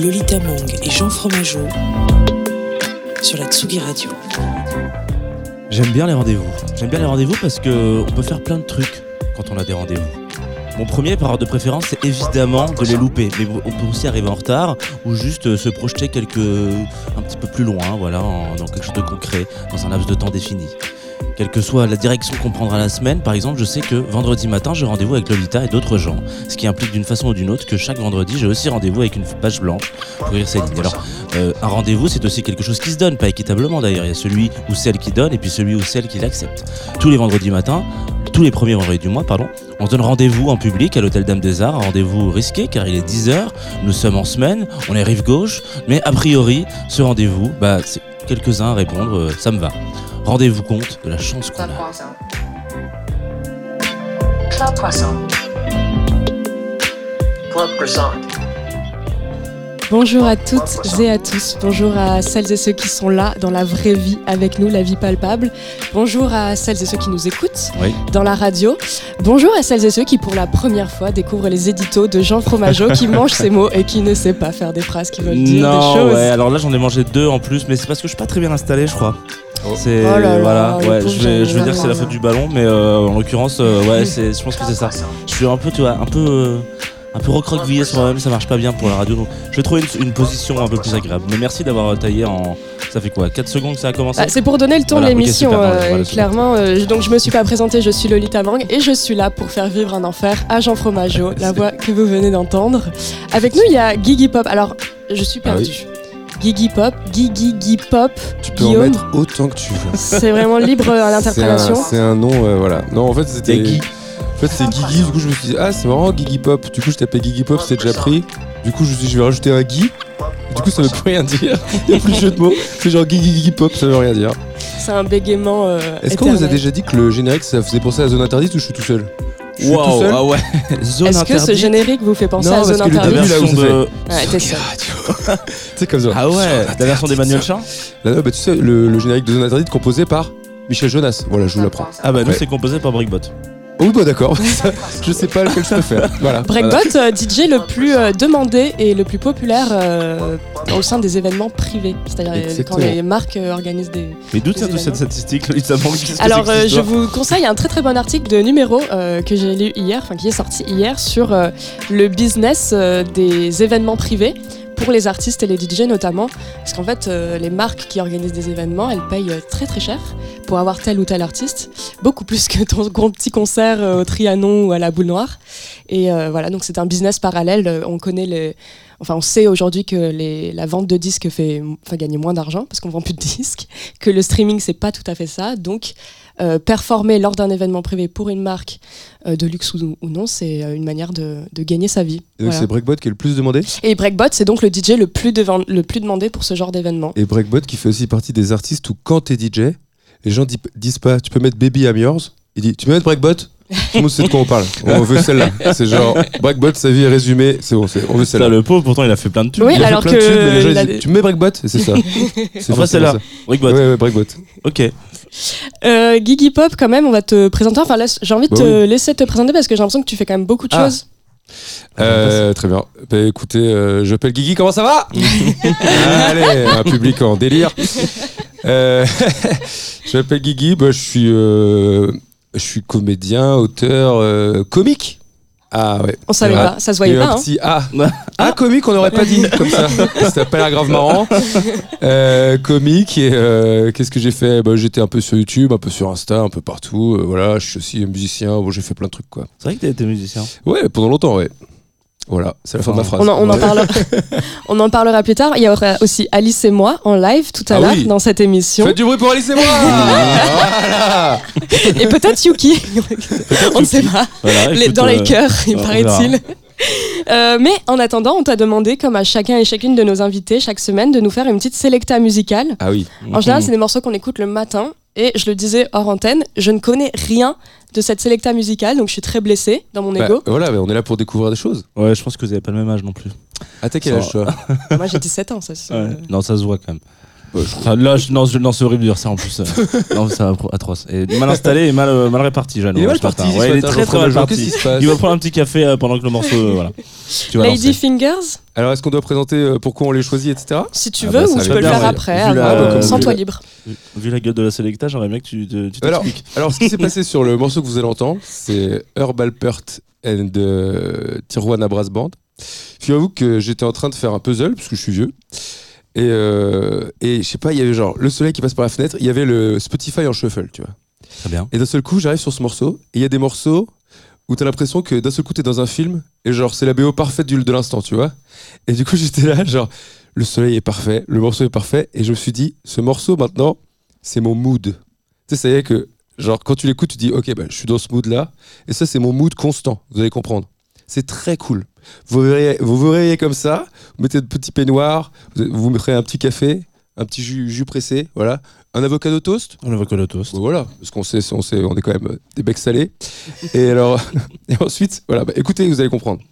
Lolita Mang et Jean Fromageau sur la Tsugi Radio. J'aime bien les rendez-vous. J'aime bien les rendez-vous parce que on peut faire plein de trucs quand on a des rendez-vous. Mon premier par ordre de préférence, c'est évidemment de les louper. Mais on peut aussi arriver en retard ou juste euh, se projeter quelques, un petit peu plus loin, voilà, dans quelque chose de concret, dans un laps de temps défini. Quelle que soit la direction qu'on prendra la semaine, par exemple, je sais que vendredi matin, j'ai rendez-vous avec Lolita et d'autres gens. Ce qui implique d'une façon ou d'une autre que chaque vendredi, j'ai aussi rendez-vous avec une page blanche pour écrire ces lignes. Alors, euh, un rendez-vous, c'est aussi quelque chose qui se donne, pas équitablement d'ailleurs. Il y a celui ou celle qui donne et puis celui ou celle qui l'accepte. Tous les vendredis matins, tous les premiers vendredis du mois, pardon, on donne rendez-vous en public à l'hôtel Dame des Arts, un rendez-vous risqué car il est 10h, nous sommes en semaine, on est rive gauche, mais a priori, ce rendez-vous, bah, c'est quelques-uns à répondre, euh, ça me va. Rendez-vous compte de la chance qu'on Club a. Croissant. Club Croissant. Club Croissant. Bonjour à toutes et à tous. Bonjour à celles et ceux qui sont là dans la vraie vie avec nous, la vie palpable. Bonjour à celles et ceux qui nous écoutent Oui. dans la radio. Bonjour à celles et ceux qui pour la première fois découvrent les éditos de Jean Fromageau qui mange ses mots et qui ne sait pas faire des phrases qui veulent dire non, des choses. ouais, alors là j'en ai mangé deux en plus, mais c'est parce que je suis pas très bien installé, je crois. C'est Oh là là, voilà, ouais, je vais, je vais Jean. dire que c'est la faute du ballon, mais euh, en l'occurrence, euh, ouais, c'est, je pense que c'est ça. Je suis un peu, tu vois, un peu, euh, un peu recroquevillé sur moi-même, ça marche pas bien pour la radio, donc je vais trouver une, une position un peu plus agréable. Mais merci d'avoir taillé en, ça fait quoi, 4 secondes que ça a commencé? Ah, c'est pour donner le ton Voilà, de l'émission, euh, voilà, clairement. euh, donc je me suis pas présentée, je suis Lolita Mang et je suis là pour faire vivre un enfer à Jean Fromageau, la voix que vous venez d'entendre. Avec nous, il y a Guigui Pop. Alors, je suis Ah oui. Guigui Pop, Guigui Guy Pop, Tu peux en mettre autant que tu veux. C'est vraiment libre à C'est un, l'interprétation. c'est un nom, euh, voilà. Non, en fait, c'était. En fait, c'est Guigui. Du coup, je me suis dit, ah, c'est marrant, Guigui Pop. Du coup, je tapais Guigui Pop, c'était déjà pris. Du coup, je me suis dit, je vais rajouter un Guy. Du coup, ça veut plus rien dire. Il n'y a plus de jeu de mots. C'est genre Guigui Guigui Pop, ça veut rien dire. C'est un bégaiement. euh, Est-ce qu'on vous a déjà dit que le générique, ça faisait penser à Zone Interdite ou je suis tout seul? Je suis tout Waouh, seul ah ouais, zone Est-ce que ce interdite. générique vous fait penser Non, à parce Zone que le La Interdite version de... Ouais, t'es seul. C'est comme ça. Ah ouais, la version d'Emmanuel Chin Là, non, bah, tu sais, le, le générique de Zone Interdite composé par Michel Jonas. Voilà, je vous l'apprends. Ah bah nous Ouais. c'est composé par Brickbot. Oh, bah d'accord. Je sais pas lequel je préfère. Voilà. Breakbot, euh, DJ le plus euh, demandé et le plus populaire euh, au sein des événements privés. C'est-à-dire euh, quand les marques euh, organisent des, Mais d'où tient toute cette statistique Alors, euh, je vous conseille un très très bon article de numéro euh, que j'ai lu hier, enfin qui est sorti hier, sur euh, le business euh, des événements privés pour les artistes et les DJ notamment. Parce qu'en fait, euh, les marques qui organisent des événements, elles payent euh, très très cher pour avoir tel ou tel artiste, beaucoup plus que ton gros petit concert euh, au Trianon ou à la Boule Noire. Et voilà, donc c'est un business parallèle. On connaît les. Enfin, on sait aujourd'hui que la vente de disques fait gagner moins d'argent parce qu'on vend plus de disques, que le streaming c'est pas tout à fait ça. Donc, euh, performer lors d'un événement privé pour une marque euh, de luxe ou, ou non, c'est euh, une manière de, de gagner sa vie. Et donc, Voilà. c'est Breakbot qui est le plus demandé? Et Breakbot, c'est donc le DJ le plus, le plus demandé pour ce genre d'événement. Et Breakbot qui fait aussi partie des artistes où quand t'es DJ, les gens di- disent pas tu peux mettre Baby I'm Yours. Il dit tu peux mettre Breakbot? Tout le monde sait de quoi on parle. On veut celle-là. C'est genre Breakbot, sa vie est résumée. C'est bon, c'est- on veut celle-là. le pauvre pourtant il a fait plein de tubes. Oui, Il a fait alors de que tubes, mais les gens, ils il a disent, des- tu me mets Breakbot? C'est ça. C'est Enfin celle-là, forcément Brickbot. ça. Ouais, ouais, Breakbot. Ok. Euh, Gigi Pop, quand même, on va te présenter. Enfin, j'ai envie de Bah te laisser te présenter parce que j'ai l'impression que tu fais quand même beaucoup de Ah. choses. Euh, très bien. Bah, écoutez, euh, je m'appelle Guigui, comment ça va Allez, un public en délire. Euh, je m'appelle Guigui, bah, je suis, je suis comédien, auteur, comique. Ah ouais. On savait Ah, pas, ça se Il y voyait a eu pas. un hein. petit A. Ah, comique, on n'aurait pas dit comme ça. Ça pas l'air grave marrant. Euh, comique et euh, qu'est-ce que j'ai fait? Bah, J'étais un peu sur YouTube, un peu sur Insta, un peu partout. Euh, voilà, je suis aussi musicien. Bon, j'ai fait plein de trucs quoi. C'est vrai que t'as été musicien. Ouais, pendant longtemps, ouais. Voilà, c'est la fin de ma phrase. On en, on en parlera, on en parlera plus tard. Il y aura aussi Alice et moi en live tout à Ah l'heure oui. dans cette émission. Faites du bruit pour Alice et moi Voilà Et peut-être Yuki. on ne sait pas. Voilà, Les- écoute, dans les euh, cœurs, il on paraît-il. Euh, mais en attendant, on t'a demandé, comme à chacun et chacune de nos invités chaque semaine, de nous faire une petite sélecta musicale. Ah oui. En général, c'est des morceaux qu'on écoute le matin. Et je le disais hors antenne, je ne connais rien de cette sélecta musicale, donc je suis très blessée dans mon Bah, ego. voilà, on est là pour découvrir des choses. Ouais, je pense que vous avez pas le même âge non plus. À t'as quel Ça âge toi? Moi, j'ai 17 ans, ça. c'est- Ouais. Non, ça se voit quand même. Je- là, je, non, je- non, c'est horrible de dire ça en plus. euh. non, c'est atroce. Et mal installé et mal, euh, mal réparti, Jeannot. Il est mal parti. Ouais, il est très mal parti. Il va prendre un petit café euh, pendant que le morceau. euh, voilà. Tu vas Lady lancer. Fingers, Alors, est-ce qu'on doit présenter euh, pourquoi on les choisit, etc. si tu Ah veux, bah, ou tu peux le faire ouais. après, Vu la- avant, vu sens-toi la- libre. Vu la gueule de la Selecta, j'aimerais bien que tu te- tu Alors, t'expliques. alors, ce qui s'est passé sur le morceau que vous allez entendre, c'est Herbal Pert and euh, Tijuana Brass Band. Figurez-vous que j'étais en train de faire un puzzle, parce que je suis vieux. Et, euh, et je sais pas, il y avait genre le soleil qui passe par la fenêtre, il y avait le Spotify en shuffle, tu vois. Très bien. Et d'un seul coup, j'arrive sur ce morceau, et il y a des morceaux où t'as l'impression que d'un seul coup, t'es dans un film, et genre, c'est la BO parfaite du, de l'instant, tu vois. Et du coup, j'étais là, genre, le soleil est parfait, le morceau est parfait, et je me suis dit, ce morceau maintenant, c'est mon mood. Tu sais, ça y est que, genre, quand tu l'écoutes, tu dis, ok, bah, je suis dans ce mood-là, et ça, c'est mon mood constant, vous allez comprendre. C'est très cool. Vous verrez, vous vous réveillez comme ça, vous mettez de petits peignoirs, vous, vous mettrez un petit café, un petit jus, jus pressé, voilà, un avocado toast, On évoque le toast. Bon, voilà, parce qu'on sait, on sait, on est quand même des becs salés. Et alors, et ensuite, voilà, bah, écoutez, vous allez comprendre.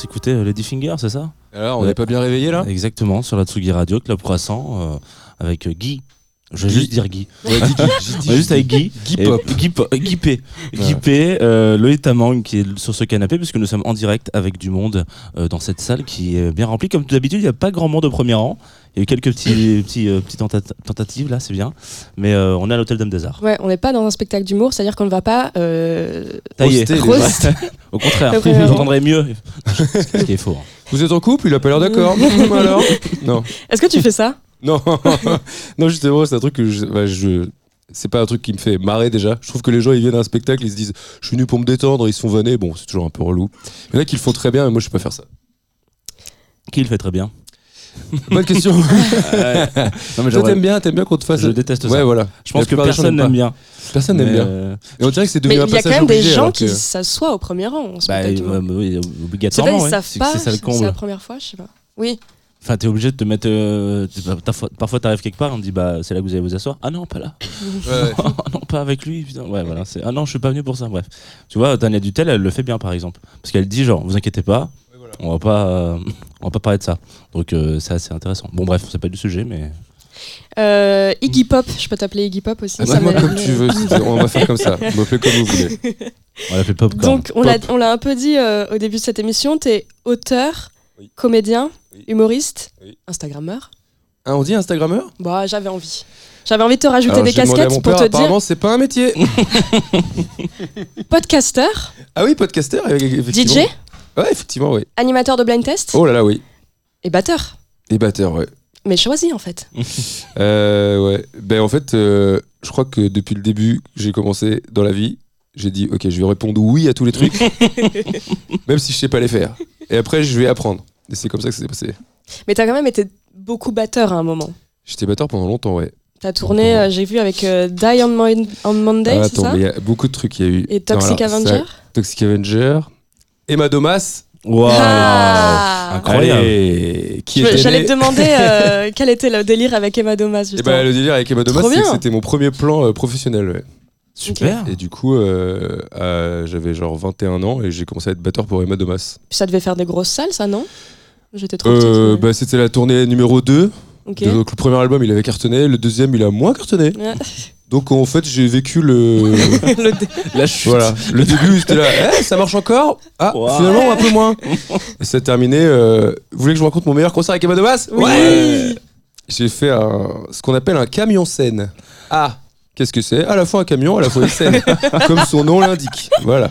S'écouter euh, Lady Finger, c'est ça Alors, on Ouais. n'est pas bien réveillé là Exactement, sur la Tsugi Radio, Club Croissant, euh, avec euh, Guy. Je vais Guy. juste dire Guy. Ouais, On est juste avec Guy. Guy Pop. Guy, Po- Guy P. Guy. P, euh, Tamang qui est sur ce canapé, puisque nous sommes en direct avec du monde euh, dans cette salle qui est bien remplie. Comme d'habitude, il n'y a pas grand monde au premier rang. Il y a eu quelques petits, petits, euh, petites tenta- tentatives là, c'est bien. Mais euh, on est à l'hôtel Dame des Arts. Ouais, on n'est pas dans un spectacle d'humour, c'est-à-dire qu'on ne va pas. euh, Taillé. Roaster. Au contraire, premier rang. j'entendrais mieux. Ce qui est faux. hein. Vous êtes en couple Il a pas l'air d'accord. Hum, Alors Non. Est-ce que tu fais ça? Non. non, justement, c'est un truc que je. bah, je- C'est pas un truc qui me fait marrer déjà. Je trouve que les gens ils viennent à un spectacle, ils se disent je suis venu pour me détendre, ils se font vanner. Bon, c'est toujours un peu relou. Il y en a qui le font très bien, mais moi je sais pas faire ça. Qui le fait très bien? Bonne question. Non, mais Toi, t'aimes bien, t'aimes bien qu'on te fasse. Je déteste Ouais, ça. voilà. Je pense que personne n'aime bien. Personne n'aime bien. euh, Et on dirait que c'est devenu un il y a quand passage même des obligé, gens qui s'assoient au premier rang en Bah, euh, humain. oui, obligatoirement. ils ouais. savent C'est- pas. C'est ça le C'est la première fois, je sais pas. Oui. Enfin, t'es obligé de te mettre. euh, Parfois, t'arrives quelque part, on te dit bah c'est là que vous allez vous asseoir. Ah non, pas là. Ouais. Ah non, pas avec lui. Putain. Ouais, voilà. Ah non, je suis pas venu pour ça. Bref. Tu vois, Tania Dutel, elle le fait bien par exemple, parce qu'elle dit genre, vous inquiétez pas, on va pas, euh, on va pas parler de ça. Donc euh, c'est assez intéressant. Bon bref, c'est pas du sujet, mais Euh, Iggy Pop, je peux t'appeler Iggy Pop aussi. Ah, ça moi, comme tu veux, on va faire comme ça. M'appelez comme vous voulez. on l'a fait popcorn. Donc, on l'a, on l'a un peu dit euh, au début de cette émission, t'es auteur, Oui. comédien, Oui. humoriste, Oui. Instagrammeur. Ah, on dit Instagrammeur? Bah, j'avais envie. J'avais envie de te rajouter Alors, des casquettes mon pour père, te dire Apparemment, c'est pas un métier. podcaster, Ah oui, podcaster. DJ, Ouais, effectivement, oui. animateur de blind test Oh là là, oui. et batteur. Et batteur, ouais. Mais choisi en fait. Euh, ouais. Ben en fait, euh, je crois que depuis le début j'ai commencé dans la vie, j'ai dit ok, je vais répondre oui à tous les trucs, même si je sais pas les faire. Et après, je vais apprendre. Et c'est comme ça que ça s'est passé. Mais t'as quand même été beaucoup batteur à un moment. J'étais batteur pendant longtemps, ouais. T'as tourné, euh, j'ai vu avec euh, Die on, Mon- on Monday, Ah, c'est attends, ça il y a beaucoup de trucs. Il y a eu Et Toxic Non, alors, Avenger ça- Toxic Avenger, Emma Domas. Waouh, Ah incroyable. Allez, qui était J'allais te demander euh, quel était le délire avec Emma Domas Eh justement. ben, le délire avec Emma Domas, Trop c'est que bien. c'était mon premier plan euh, professionnel. ouais. Super. Et du coup, euh, euh, j'avais genre 21 ans et j'ai commencé à être batteur pour Emma Domas. Puis ça devait faire des grosses salles, ça, non? J'étais trop Euh, petite. mais- bah, c'était la tournée numéro 2. ok. Donc le premier album il avait cartonné, le deuxième il a moins cartonné. Ouais. Donc en fait j'ai vécu le Le dé- La chute. voilà le début c'était là Eh, ça marche encore ah Wow. finalement un peu moins et ça a terminé euh, vous voulez que je vous raconte mon meilleur concert avec Emma Domas Oui. j'ai fait un, ce qu'on appelle un camion scène ah Qu'est-ce que c'est? À la fois un camion, à la fois une scène, comme son nom l'indique. Voilà.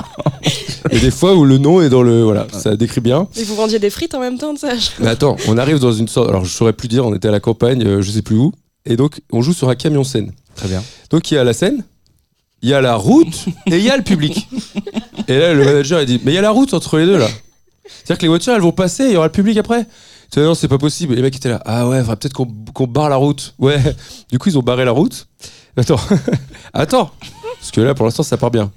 Et des fois où le nom est dans le. Voilà, ça décrit bien. Et vous vendiez des frites en même temps de ça je- Mais attends, on arrive dans une sorte. Alors je saurais plus dire, on était à la campagne, euh, je sais plus où. Et donc on joue sur un camion scène. Très bien. Donc il y a la scène, il y a la route et il y a le public. Et là le manager il dit Mais il y a la route entre les deux là. C'est-à-dire que les voitures elles vont passer et il y aura le public après. Tu dis, non, c'est pas possible. Et les mecs étaient là Ah ouais, faudrait peut-être qu'on qu'on barre la route. Ouais. Du coup ils ont barré la route. Attends, attends. Parce que là pour l'instant ça part bien.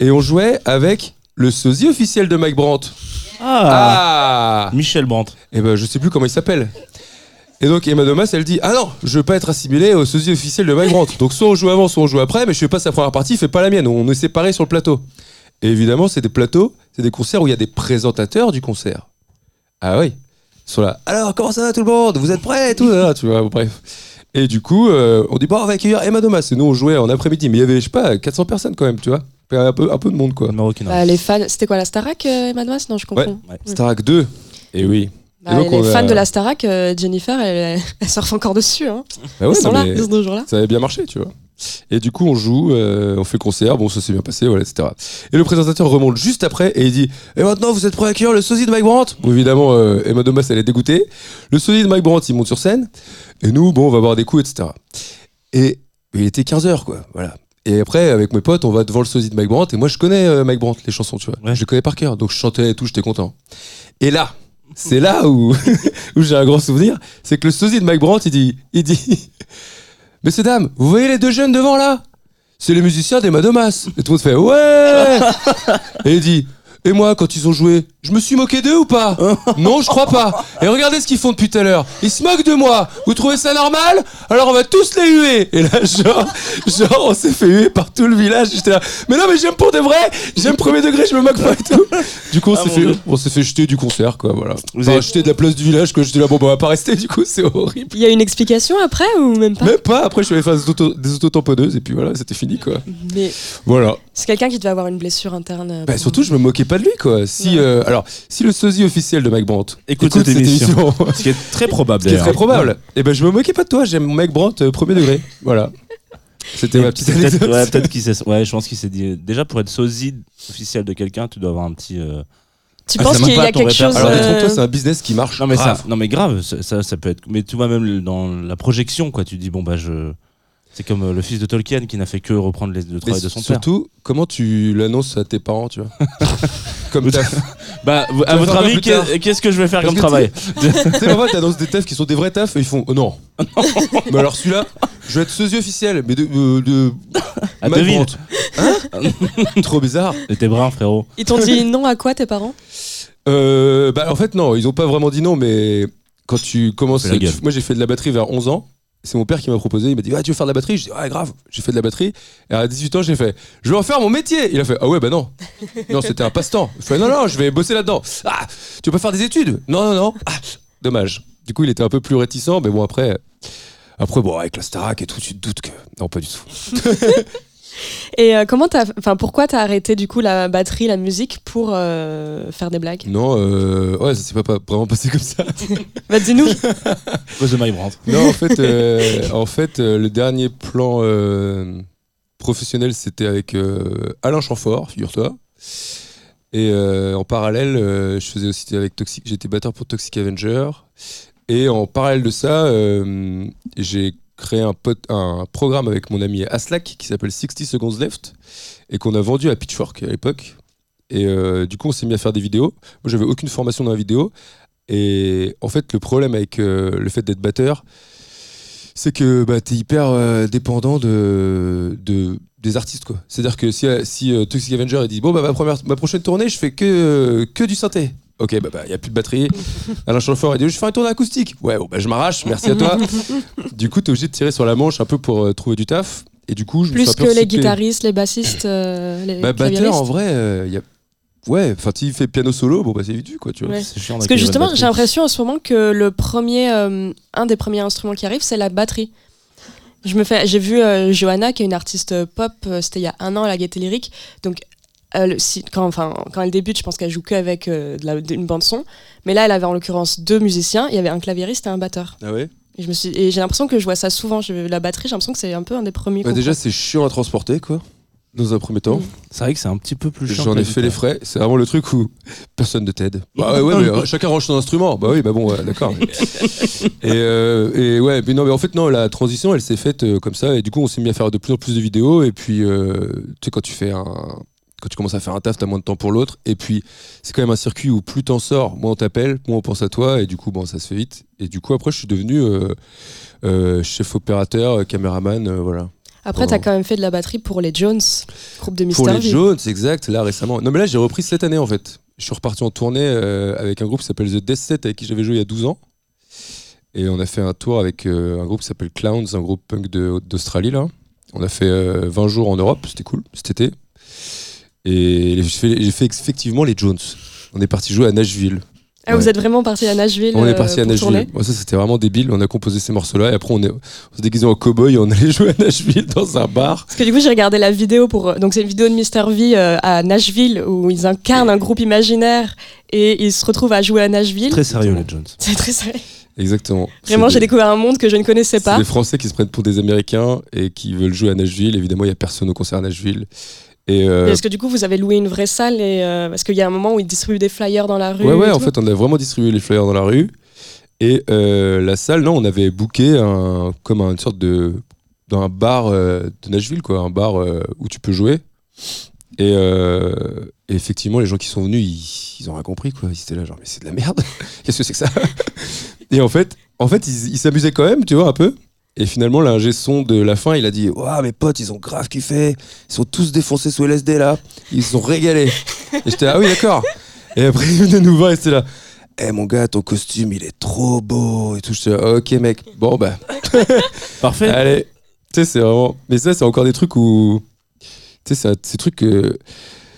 Et on jouait avec le sosie officiel de Mike Brandt. Ah, Ah Michel Brandt. et ben je sais plus comment il s'appelle. Et donc Emma Domas elle dit ah non je veux pas être assimilé au sosie officiel de Mike Brandt. Donc soit on joue avant soit on joue après mais je fais pas sa première partie il fait pas la mienne on est séparés sur le plateau. Et évidemment c'est des plateaux c'est des concerts où il y a des présentateurs du concert. Ah oui ils sont là alors comment ça va tout le monde? Vous êtes prêts et tout? Là, tu vois bref. Et du coup euh, on dit bon on va accueillir Emma Domas et nous on jouait en après-midi mais il y avait je sais pas 400 personnes quand même tu vois un peu un peu de monde quoi. Bah, les fans, c'était quoi la Starac, euh, Emma Domas Non, je confonds. Ouais. Starac 2 et oui. Bah, donc, les a- fans de la Starac, euh, Jennifer, elle, elle surfe encore dessus. Hein. Bah ouais, Ils sont là, mais- ce jour-là. ça avait bien marché, tu vois. Et du coup, on joue, euh, on fait le concert, bon, ça s'est bien passé, voilà, etc. Et le présentateur remonte juste après et il dit Et maintenant, vous êtes prêts à accueillir le sosie de Mike Brandt? Bon, évidemment, euh, Emma Domas, elle est dégoûtée. Le sosie de Mike Brandt, il monte sur scène. Et nous, bon, on va boire des coups, etc. Et il était 15h, quoi, voilà. Et après, avec mes potes, on va devant le sosie de Mike Brandt. Et moi, je connais euh, Mike Brandt, les chansons, tu vois. Ouais. Je les connais par cœur. Donc, je chantais et tout, j'étais content. Et là, c'est là où, où j'ai un grand souvenir. C'est que le sosie de Mike Brandt, il dit, il dit Messieurs, dames, vous voyez les deux jeunes devant là? C'est les musiciens d'Emma Domas. Et tout le monde fait Ouais Et il dit Et moi, quand ils ont joué, je me suis moqué d'eux ou pas Non, je crois pas. Et regardez ce qu'ils font depuis tout à l'heure. Ils se moquent de moi. Vous trouvez ça normal Alors on va tous les huer. Et là, genre, genre on s'est fait huer par tout le village. J'étais là. Mais non, mais j'aime pour de vrai. J'aime premier degré, je me moque pas et tout. Du coup, on Ah, s'est fait, on s'est fait jeter du concert, quoi. Voilà. Vous Enfin, avez- jeter de la place du village, quoi. J'étais là, bon, bah, on va pas rester. Du coup, c'est horrible. Il y a une explication après ou même pas Même pas, après je suis allé faire des, auto, des autotamponneuses et puis voilà, c'était fini quoi. Mais Voilà. c'est quelqu'un qui devait avoir une blessure interne. euh, Bah, pour- surtout, je me moquais pas de lui quoi. Si, Ouais. euh, alors, si le sosie officiel de Mike Brandt Écoute cette émission. Ce qui est très probable ce qui est très probable, et ben je me moquais pas de toi, j'aime Mike Brandt euh, premier degré. Voilà. C'était ma petite Peut-être anecdote. ouais, peut-être qu'il s'est. Ouais, je pense qu'il s'est dit. Déjà, pour être sosie officiel de quelqu'un, tu dois avoir un petit. euh, Tu Ah, penses qu'il y a quelque chose. Alors, euh, détrompe-toi, euh, c'est un business qui marche. Non mais grave. ça, non mais grave, ça, ça, ça peut être. Mais tu vois même dans la projection, quoi. Tu dis bon bah je. C'est comme euh, le fils de Tolkien qui n'a fait que reprendre les, le Mais travail de son père. surtout, comment tu l'annonces à tes parents, tu vois Comme taf. Bah, à votre avis, qu'est-ce que je vais faire Parce comme travail tu sais, parfois, t'annonces des tafs qui sont des vrais tafs et ils font oh non. mais alors celui-là, je vais être sosie officiel, mais de. de, de À Deville. Brandt. Hein Trop bizarre. Mais T'es brun, frérot. Ils t'ont dit non à quoi tes parents? Euh, bah, en fait, non, ils ont pas vraiment dit non, mais quand tu commences. Tu- moi, j'ai fait de la batterie vers 11 ans. C'est mon père qui m'a proposé. Il m'a dit Ah, tu veux faire de la batterie? Je dis Ouais, grave. J'ai fait de la batterie. Et à 18 ans, j'ai fait Je vais en faire mon métier. Il a fait Ah ouais, bah non. Non, c'était un passe-temps. Il fait Non, non, je vais bosser là-dedans. Ah, tu veux pas faire des études? Non, non, non. Ah, dommage. Du coup, il était un peu plus réticent, mais bon, après. Après, bon, avec la Starac et tout, tu te doutes que. Non, pas du tout. Et euh, comment t'as, enfin pourquoi t'as arrêté du coup la batterie, la musique pour euh, faire des blagues? Non, euh, ouais, ça s'est pas, pas vraiment passé comme ça. Bah dis-nous. De Mike Brandt. Non, en fait, euh, en fait euh, le dernier plan professionnel, c'était avec Alain Chamfort, figure-toi. Et en parallèle, je faisais aussi avec Toxic, j'étais batteur pour Toxic Avenger. Et en parallèle de ça, j'ai créé un, programme avec mon ami Aslak qui s'appelle 60 Seconds Left et qu'on a vendu à Pitchfork à l'époque. Et euh, du coup, on s'est mis à faire des vidéos. Moi, j'avais aucune formation dans la vidéo. Et en fait, le problème avec euh, le fait d'être batteur, c'est que bah, tu es hyper euh, dépendant de, de- des artistes. quoi. C'est-à-dire que si, si Toxic Avenger dit Bon, bah, ma, première, ma prochaine tournée, je fais que, que du synthé. Ok, bah, il n'y a plus de batterie. Alain Chamfort, il dit Je fais une tournée acoustique. Ouais, bon, bah, je m'arrache, merci à toi. du coup, tu es obligé de tirer sur la manche un peu pour euh, trouver du taf. Et du coup, je Plus un que les guitaristes, les bassistes, euh, les Bah, batteur, en vrai, euh, il y a. Ouais, enfin, s'il fait piano solo, bon, bah, c'est vite vu, quoi, tu vois. Ouais. C'est chiant Parce que justement, j'ai l'impression en ce moment que le premier, euh, un des premiers instruments qui arrive, c'est la batterie. Je me fais, j'ai vu euh, Johanna, qui est une artiste pop, euh, c'était il y a un an à la Gaieté Lyrique. Donc, elle, si, quand, enfin, quand elle débute, je pense qu'elle joue qu'avec euh, de la- une bande son. Mais là, elle avait en l'occurrence deux musiciens. Il y avait un claviériste et un batteur. Ah ouais? Et je me suis, et j'ai l'impression que je vois ça souvent. Je, la batterie, j'ai l'impression que c'est un peu un des premiers. Bah, Déjà, c'est chiant à transporter, quoi, dans un premier temps. C'est vrai que c'est un petit peu plus chiant. J'en ai fait les frais. C'est vraiment le truc où personne ne t'aide. Bah ouais, ouais, mais euh, chacun range son instrument. Bah oui, bah bon, ouais, d'accord. et, euh, et ouais, mais non, mais en fait, non, la transition, elle s'est faite euh, comme ça. Et du coup, on s'est mis à faire de plus en plus de vidéos. Et puis, euh, tu sais, quand tu fais un. Quand tu commences à faire un taf, t'as moins de temps pour l'autre. Et puis, c'est quand même un circuit où plus t'en sors, moins on t'appelle, moins on pense à toi. Et du coup, bon, ça se fait vite. Et du coup, après, je suis devenu euh, euh, chef opérateur, euh, caméraman, euh, voilà. Après, Oh. t'as quand même fait de la batterie pour les Jones, groupe de Pour Mister les V. Jones, exact, là récemment. Non, mais là, j'ai repris cette année en fait. Je suis reparti en tournée avec un groupe qui s'appelle The Death Set, avec qui j'avais joué il y a 12 ans. Et on a fait un tour avec un groupe qui s'appelle Clowns, un groupe punk d'Australie là. On a fait euh, 20 jours en Europe, c'était cool, cet été. Et j'ai fait, j'ai fait effectivement les Jones. On est parti jouer à Nashville. Ah, vous Ouais. êtes vraiment parti à Nashville On est euh, parti à Nashville. Moi, ça, c'était vraiment débile. On a composé ces morceaux-là et après, on, est, on s'est déguisé en cow-boy et on allait jouer à Nashville dans un bar. Parce que du coup, j'ai regardé la vidéo pour. euh, Donc, c'est une vidéo de Mr. V euh, à Nashville où ils incarnent un groupe imaginaire et ils se retrouvent à jouer à Nashville. Très sérieux, les Jones. C'est très sérieux. Exactement. Vraiment, C'est j'ai des- découvert un monde que je ne connaissais C'est pas. des Français qui se prennent pour des Américains et qui veulent jouer à Nashville. Évidemment, il n'y a personne au concert à Nashville. Et euh, Est-ce que du coup, vous avez loué une vraie salle et, euh, Parce qu'il y a un moment où ils distribuent des flyers dans la rue. ouais, ouais, en fait, on a vraiment distribué les flyers dans la rue. Et euh, la salle, non, on avait booké un, comme une sorte de. dans un bar euh, de Nashville, quoi. Un bar où tu peux jouer. Et, et effectivement, les gens qui sont venus, ils, ils ont rien compris, quoi. Ils étaient là, genre, mais c'est de la merde. Qu'est-ce que c'est que ça? Et en fait, en fait ils s'amusaient quand même, tu vois, un peu. Et finalement, l'ingé son de la fin, il a dit Waouh, mes potes, ils ont grave kiffé. Ils sont tous défoncés sous LSD là. Ils se sont régalés. et j'étais Ah oui, d'accord. Et après, il venait nous voir et c'était là Eh mon gars, ton costume, il est trop beau. Et tout. J'étais là, Ok, mec. Bon, bah, Parfait. allez. Tu sais, c'est vraiment. Mais ça, c'est encore des trucs où. Tu sais, c'est ces trucs que.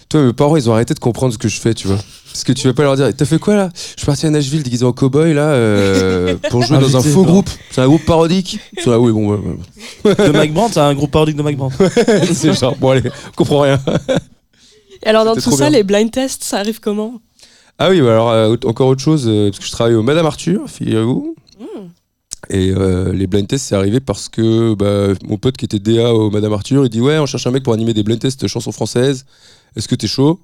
Toi, mes parents, ils ont arrêté de comprendre ce que je fais, tu vois. Parce que tu vas pas leur dire, t'as fait quoi là? Je suis parti à Nashville déguisé en cowboy là euh, pour jouer dans un faux groupe. C'est un groupe parodique? C'est là, oui, bon, ouais, ouais. De Mike Brandt, c'est un groupe parodique de Mike Brandt. c'est genre, bon, allez, on comprend rien. Et alors, dans tout ça, bien. les blind tests, ça arrive comment? Ah oui, bah alors, euh, encore autre chose, euh, parce que je travaille au Madame Arthur, figurez-vous. Hmm. Et euh, les blind tests, c'est arrivé parce que bah, mon pote qui était DA au Madame Arthur, il dit Ouais, on cherche un mec pour animer des blind tests chansons françaises. Est-ce que t'es chaud?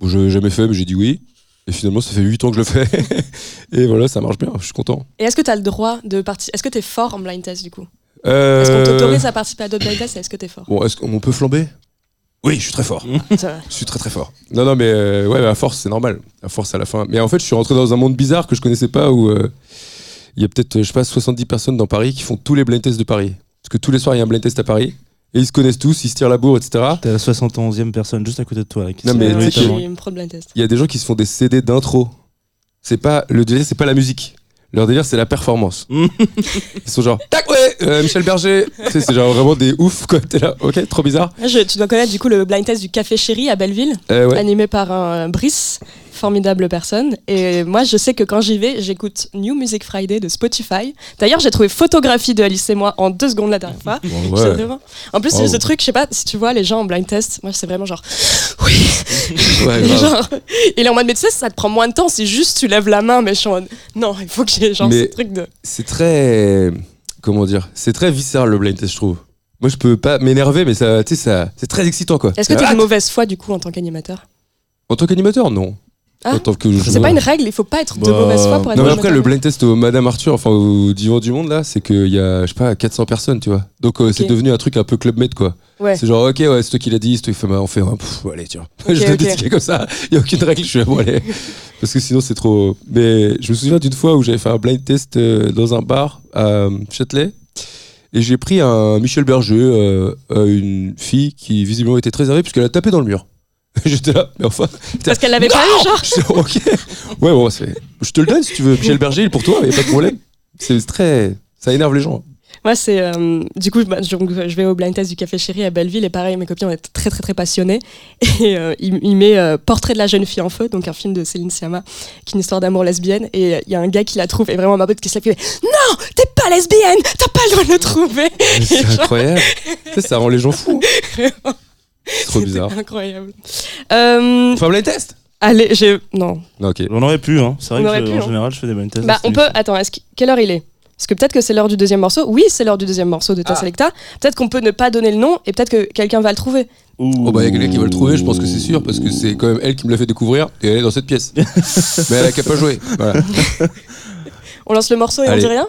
Bon, je l'ai jamais fait, mais j'ai dit oui. Et finalement, ça fait 8 ans que je le fais. et voilà, ça marche bien, je suis content. Et est-ce que tu as le droit de partir Est-ce que tu es fort en blind test du coup? Euh, Est-ce qu'on t'autorise à participer à d'autres blind tests Est-ce que t'es fort? Bon, est-ce qu'on peut flamber? Oui, je suis très fort. Ça va. Je suis très très fort. Non, non, mais euh, ouais, à force, c'est normal. À force, à la fin. Mais en fait, je suis rentré dans un monde bizarre que je connaissais pas où euh, il y a peut-être, je sais pas, 70 personnes dans Paris qui font tous les blind tests de Paris. Parce que tous les soirs, il y a un blind test à Paris. Et ils se connaissent tous, ils se tirent la bourre, etc. T'es la 71e personne juste à côté de toi. là, qui Non, mais tu sais. Il y a des gens qui se font des CD d'intro. C'est pas le délire, c'est pas la musique. Leur délire, c'est la performance. Mm. Ils sont genre, tac, ouais, euh, Michel Berger. c'est genre vraiment des ouf, quoi. T'es là, ok, trop bizarre. Ah, je- tu dois connaître du coup le blind test du Café Chéri à Belleville, Euh, ouais. animé par un euh, Brice, formidable personne. Et moi, je sais que quand j'y vais, j'écoute New Music Friday de Spotify. D'ailleurs, j'ai trouvé photographie de Alice et moi en deux secondes la dernière fois. Bon, J'étais ouais. vraiment- En plus, Oh. c'est ce truc, je sais pas si tu vois les gens en blind test, moi c'est vraiment genre oui, Ouais, genre, il est en mode mais tu sais ça te prend moins de temps si juste tu lèves la main mais je suis en mode non il faut que j'ai genre Mais- ce truc de C'est très. Comment dire C'est très viscéral le blind test, je trouve. Moi, je peux pas m'énerver, mais ça, ça, c'est très excitant, quoi. est-ce que t'es Ah, de mauvaise foi du coup en tant qu'animateur? En tant qu'animateur, non. Ah c'est pas une règle il faut pas être de Bah, mauvaise foi pour être Non, mais après, le blind test au Madame Arthur, enfin, au Divan du Monde, là, c'est qu'il y a, je sais pas, 400 personnes, tu vois. Donc, euh, c'est devenu un truc un peu Club Med, quoi. ouais C'est genre, ok, ouais, c'est toi qui l'as dit, c'est toi qui fait, bah, on fait, un pff, allez, tu vois. Ok, je donne ok. des tickets comme ça, il y a aucune règle, je suis bon, allez. Parce que sinon, c'est trop. Mais je me souviens d'une fois où j'avais fait un blind test euh, dans un bar à euh, Châtelet. Et j'ai pris un Michel Berger, euh, euh, une fille qui visiblement était très énervée puisqu'elle a tapé dans le mur. J'étais là, mais enfin. parce qu'elle l'avait pas eu genre J'étais, ok. Ouais, bon, c'est- je te le donne si tu veux. Michel Berger, il est pour toi, il n'y a pas de problème. C'est très. Ça énerve les gens. Moi, c'est. euh, du coup, bah, je, vais au blind test du Café Chéri à Belleville et pareil, mes copines on est très très très passionnées. Et euh, il, il met euh, Portrait de la jeune fille en feu, donc un film de Céline Sciamma, qui est une histoire d'amour lesbienne. Et euh, il y a un gars qui la trouve, et vraiment ma pote qui se qui fait Non, t'es pas lesbienne, t'as pas le droit de le trouver. C'est incroyable. Sais, ça rend les gens fous. C'est trop bizarre. Incroyable. Euh, un blind test? allez, j'ai. Non. Ok. On aurait pu, hein. C'est vrai On que aurait je- pu, en hein. général, je fais des blind tests. Bah, on peut. Attends, est-ce que- quelle heure il est? Parce que peut-être que c'est l'heure du deuxième morceau. Oui, c'est l'heure du deuxième morceau de ta Ah. Selecta. Peut-être qu'on peut ne pas donner le nom et peut-être que quelqu'un va le trouver. Oh bah il y a quelqu'un qui va le trouver, je pense que c'est sûr, parce que c'est quand même elle qui me l'a fait découvrir et elle est dans cette pièce. Mais elle a qu'à pas jouer. Voilà. On lance le morceau et Allez. on dit rien?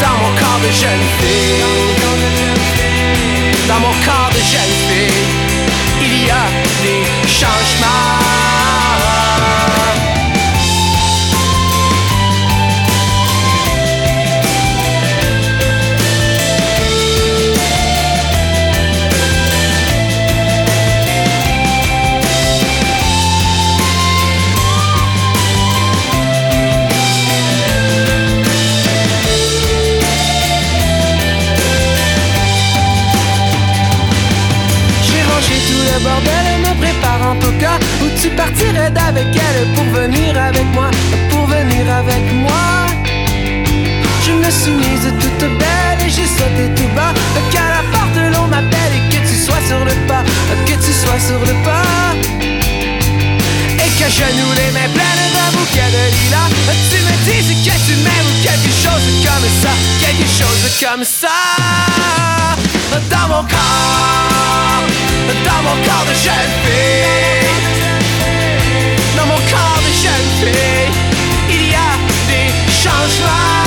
dans mon corps de jeune fille, dans mon corps de jeune fille, il y a des changements. Préparant au cas où tu partirais d'avec elle pour venir avec moi, pour venir avec moi. Je me suis mise toute belle et j'ai sauté tout bas, qu'à la porte l'on m'appelle et que tu sois sur le pas, que tu sois sur le pas. Et que je nous les mains pleines d'un bouquet de lilas Tu me dises que tu m'aimes ou quelque chose comme ça Quelque chose comme ça Dans mon corps Corps de jeune fille Dans mon corps de jeune fille Il y a des changements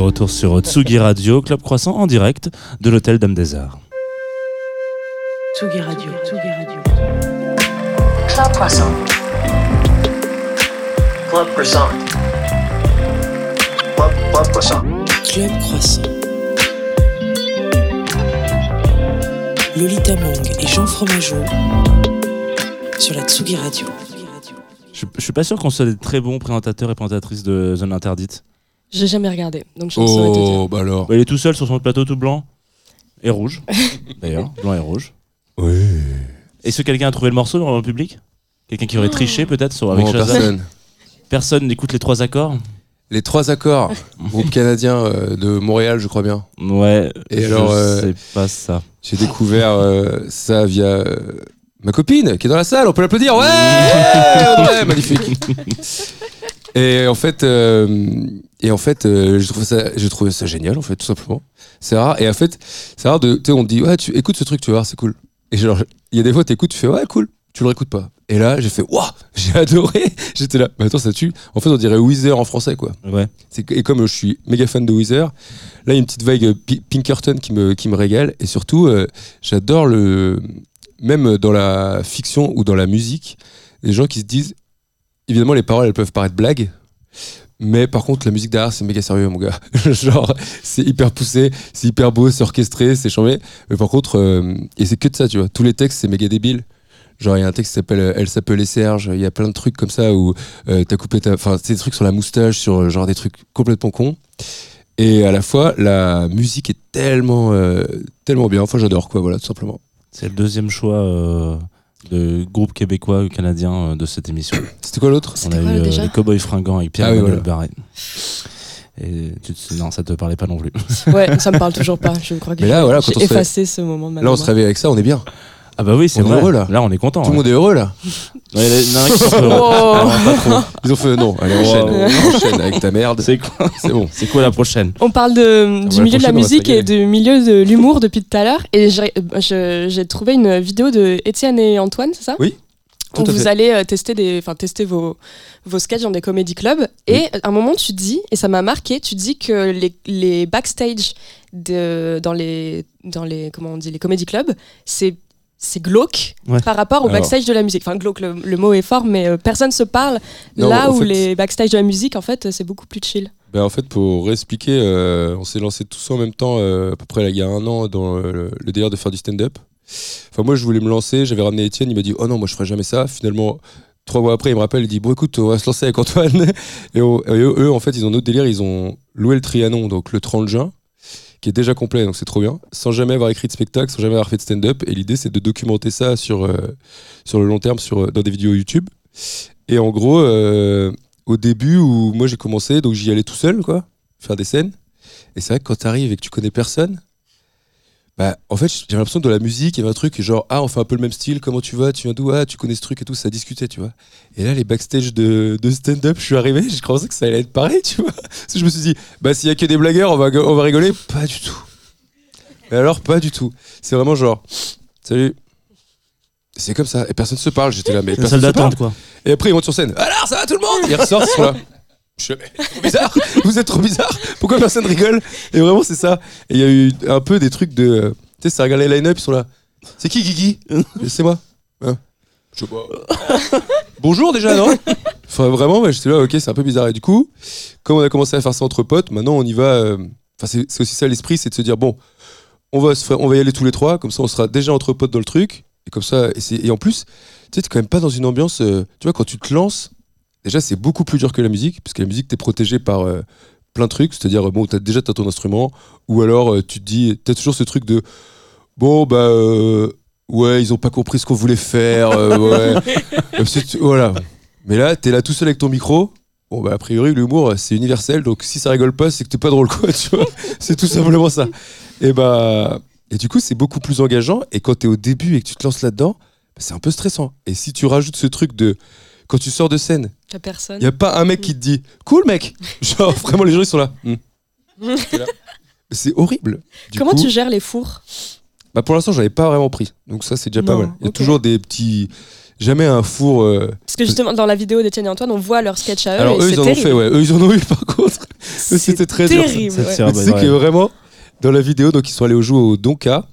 retour sur Tsugi Radio, Club Croissant en direct de l'hôtel Dame des Arts. Tsugi Radio. Tsugi Radio. Club Croissant. Club Croissant. Club, Club Croissant. Club Croissant. Lolita Mong et Jean Fromageau sur la Tsugi Radio. Je, je suis pas sûr qu'on soit des très bons présentateurs et présentatrices de Zone Interdite. J'ai jamais regardé, donc je ne saurais te dire. Oh, bah alors. Bah, il est tout seul sur son plateau tout blanc et rouge. D'ailleurs, blanc et rouge. Oui. Est-ce que quelqu'un a trouvé le morceau dans le public? Quelqu'un qui aurait triché peut-être sur avec Bon, Shazam personne. Personne n'écoute les trois accords? Les trois accords, groupe canadien euh, de Montréal, je crois bien. Ouais. Et je alors, euh, sais pas ça. J'ai découvert euh, ça via euh, ma copine qui est dans la salle. On peut l'applaudir. Ouais, Audrey, magnifique. Et en fait, euh, et en fait, euh, j'ai trouvé ça, j'ai trouvé ça génial en fait, tout simplement. C'est rare. Et en fait, c'est rare de, tu sais, on te dit, ouais, tu écoutes ce truc, tu vas voir, c'est cool. Et genre, il y a des fois, t'écoutes, tu fais, ouais, cool. Tu le réécoutes pas. Et là, j'ai fait, waouh, j'ai adoré. J'étais là. Mais attends, ça tue. En fait, on dirait Weezer en français, quoi. Ouais. Et comme je suis méga fan de Weezer, là il y a une petite vague euh, Pi- Pinkerton qui me, qui me régale et surtout euh, j'adore le même dans la fiction ou dans la musique les gens qui se disent évidemment les paroles elles peuvent paraître blagues mais par contre la musique derrière c'est méga sérieux mon gars genre c'est hyper poussé c'est hyper beau c'est orchestré c'est chambé mais par contre euh, et c'est que de ça tu vois tous les textes c'est méga débile Genre, il y a un texte qui s'appelle euh, Elle s'appelait Serge. Il y a plein de trucs comme ça où euh, t'as coupé ta. Enfin, c'est des trucs sur la moustache, sur genre des trucs complètement cons. Et à la fois, la musique est tellement, tellement bien. Enfin, j'adore, quoi, voilà, tout simplement. C'est le deuxième choix de groupe québécois ou canadien euh, de cette émission. C'était quoi l'autre On a eu quoi, euh, déjà les Cowboys Fringants avec Pierre Ah oui, voilà. Barret. Et tu te... non, ça te parlait pas non plus. Ouais, ça me parle toujours pas. Je crois que j'ai- voilà, effacé ce moment de ma Là, on se réveille avec ça, on est bien. Ah bah oui, c'est vrai. heureux, là. on est content. Tout le ouais. monde est heureux, là. Il y en a un qui sont heureux. Oh. Non, pas trop. Ils ont fait non, allez, enchaîne. Wow. enchaîne avec ta merde. C'est quoi, C'est bon. c'est quoi la prochaine On parle de, du la milieu de la musique et du milieu de l'humour depuis tout à l'heure. Et j'ai je- j'ai trouvé une vidéo de Étienne et Antoine, c'est ça Oui, tout Où vous fait. allez euh, tester, des, enfin, tester vos, vos sketchs dans des comédie clubs. Et à un moment, tu dis, et ça m'a marqué, tu dis que les, les backstage de, dans, les, dans les, comment on dit, les comédie clubs, c'est c'est glauque Ouais. par rapport au Alors. backstage de la musique. Enfin, glauque, le, le mot est fort, mais euh, personne se parle. Non, Là où fait- les backstage de la musique, en fait, c'est beaucoup plus chill. Ben, en fait, pour réexpliquer, euh, on s'est lancé tous en même temps, euh, à peu près là, il y a un an, dans euh, le, le délire de faire du stand-up. Enfin, moi, je voulais me lancer, j'avais ramené Étienne, il m'a dit Oh non, moi, je ferai jamais ça. Finalement, trois mois après, il me rappelle, il dit Bon, écoute, on va se lancer avec Antoine. Et, on- et eux, eux, en fait, ils ont un autre délire, ils ont loué le Trianon, donc le 30 juin, qui est déjà complet, donc c'est trop bien, sans jamais avoir écrit de spectacle, sans jamais avoir fait de stand-up. Et l'idée, c'est de documenter ça sur, euh, sur le long terme, sur, euh, dans des vidéos YouTube. Et en gros, euh, au début où moi j'ai commencé, donc j'y allais tout seul, quoi, faire des scènes. Et c'est vrai que quand t'arrives et que tu connais personne, bah en fait j'ai l'impression que dans la musique, il y avait un truc genre ah on fait un peu le même style, comment tu vas, tu viens d'où, ah tu connais ce truc et tout, ça discutait, tu vois. Et là les backstage de, de stand-up, je suis arrivé, je pensais que ça allait être pareil, tu vois. Parce que je me suis dit bah s'il y a que des blagueurs, on va on va rigoler, pas du tout. Mais alors pas du tout. C'est vraiment genre salut. C'est comme ça et personne se parle. J'étais là mais personne se parle. d'attente, quoi. Et après, ils montent sur scène. Alors, ça va tout le monde? Ils ressortent, ils sont là. Je suis trop bizarre Vous êtes trop bizarre Pourquoi personne rigole Et vraiment, c'est ça. Et il y a eu un peu des trucs de. euh, Tu sais, ça regarde les line-up, ils sont là. C'est qui, Guigui C'est moi. Hein Je sais pas. Bonjour déjà, non Enfin, vraiment, ouais, j'étais là, ok, c'est un peu bizarre. Et du coup, comme on a commencé à faire ça entre potes, maintenant on y va. euh, Enfin, c'est c'est aussi ça l'esprit, c'est de se dire, bon, on va, se faire- on va y aller tous les trois, comme ça on sera déjà entre potes dans le truc. Et comme ça, et, c'est- et en plus, tu sais, t'es quand même pas dans une ambiance. euh, tu vois, quand tu te lances, déjà c'est beaucoup plus dur que la musique, parce que la musique, t'es protégé par euh, plein de trucs. C'est-à-dire, bon, t'as déjà t'as ton instrument, ou alors euh, tu te dis, t'as toujours ce truc de, bon, bah, euh, ouais, ils ont pas compris ce qu'on voulait faire, ouais. Voilà. Mais là, t'es là tout seul avec ton micro. Bon, bah, a priori, l'humour, c'est universel, donc si ça rigole pas, c'est que t'es pas drôle, quoi, tu vois. c'est tout simplement ça. Et bah. Et du coup, c'est beaucoup plus engageant. Et quand t'es au début et que tu te lances là-dedans, bah, c'est un peu stressant. Et si tu rajoutes ce truc de. Quand tu sors de scène, La personne. il y a pas un mec qui te dit Cool, mec Genre, vraiment, les gens, ils sont là. Hmm. T'es là. C'est horrible. Du Comment coup, tu gères les fours? Bah pour l'instant, j'avais pas vraiment pris. Donc ça, c'est déjà pas Non, mal. Il y a ok. toujours des petits. jamais un four. euh, Parce que justement, dans la vidéo d'Etienne et Antoine, on voit leur sketch à eux. Alors et eux, c'est ils en ont terrible. fait, ouais. Eux, ils en ont eu par contre. Eux, c'était très dur. terrible. Ouais. ouais. que vraiment, dans la vidéo, donc ils sont allés au jouer au Donka.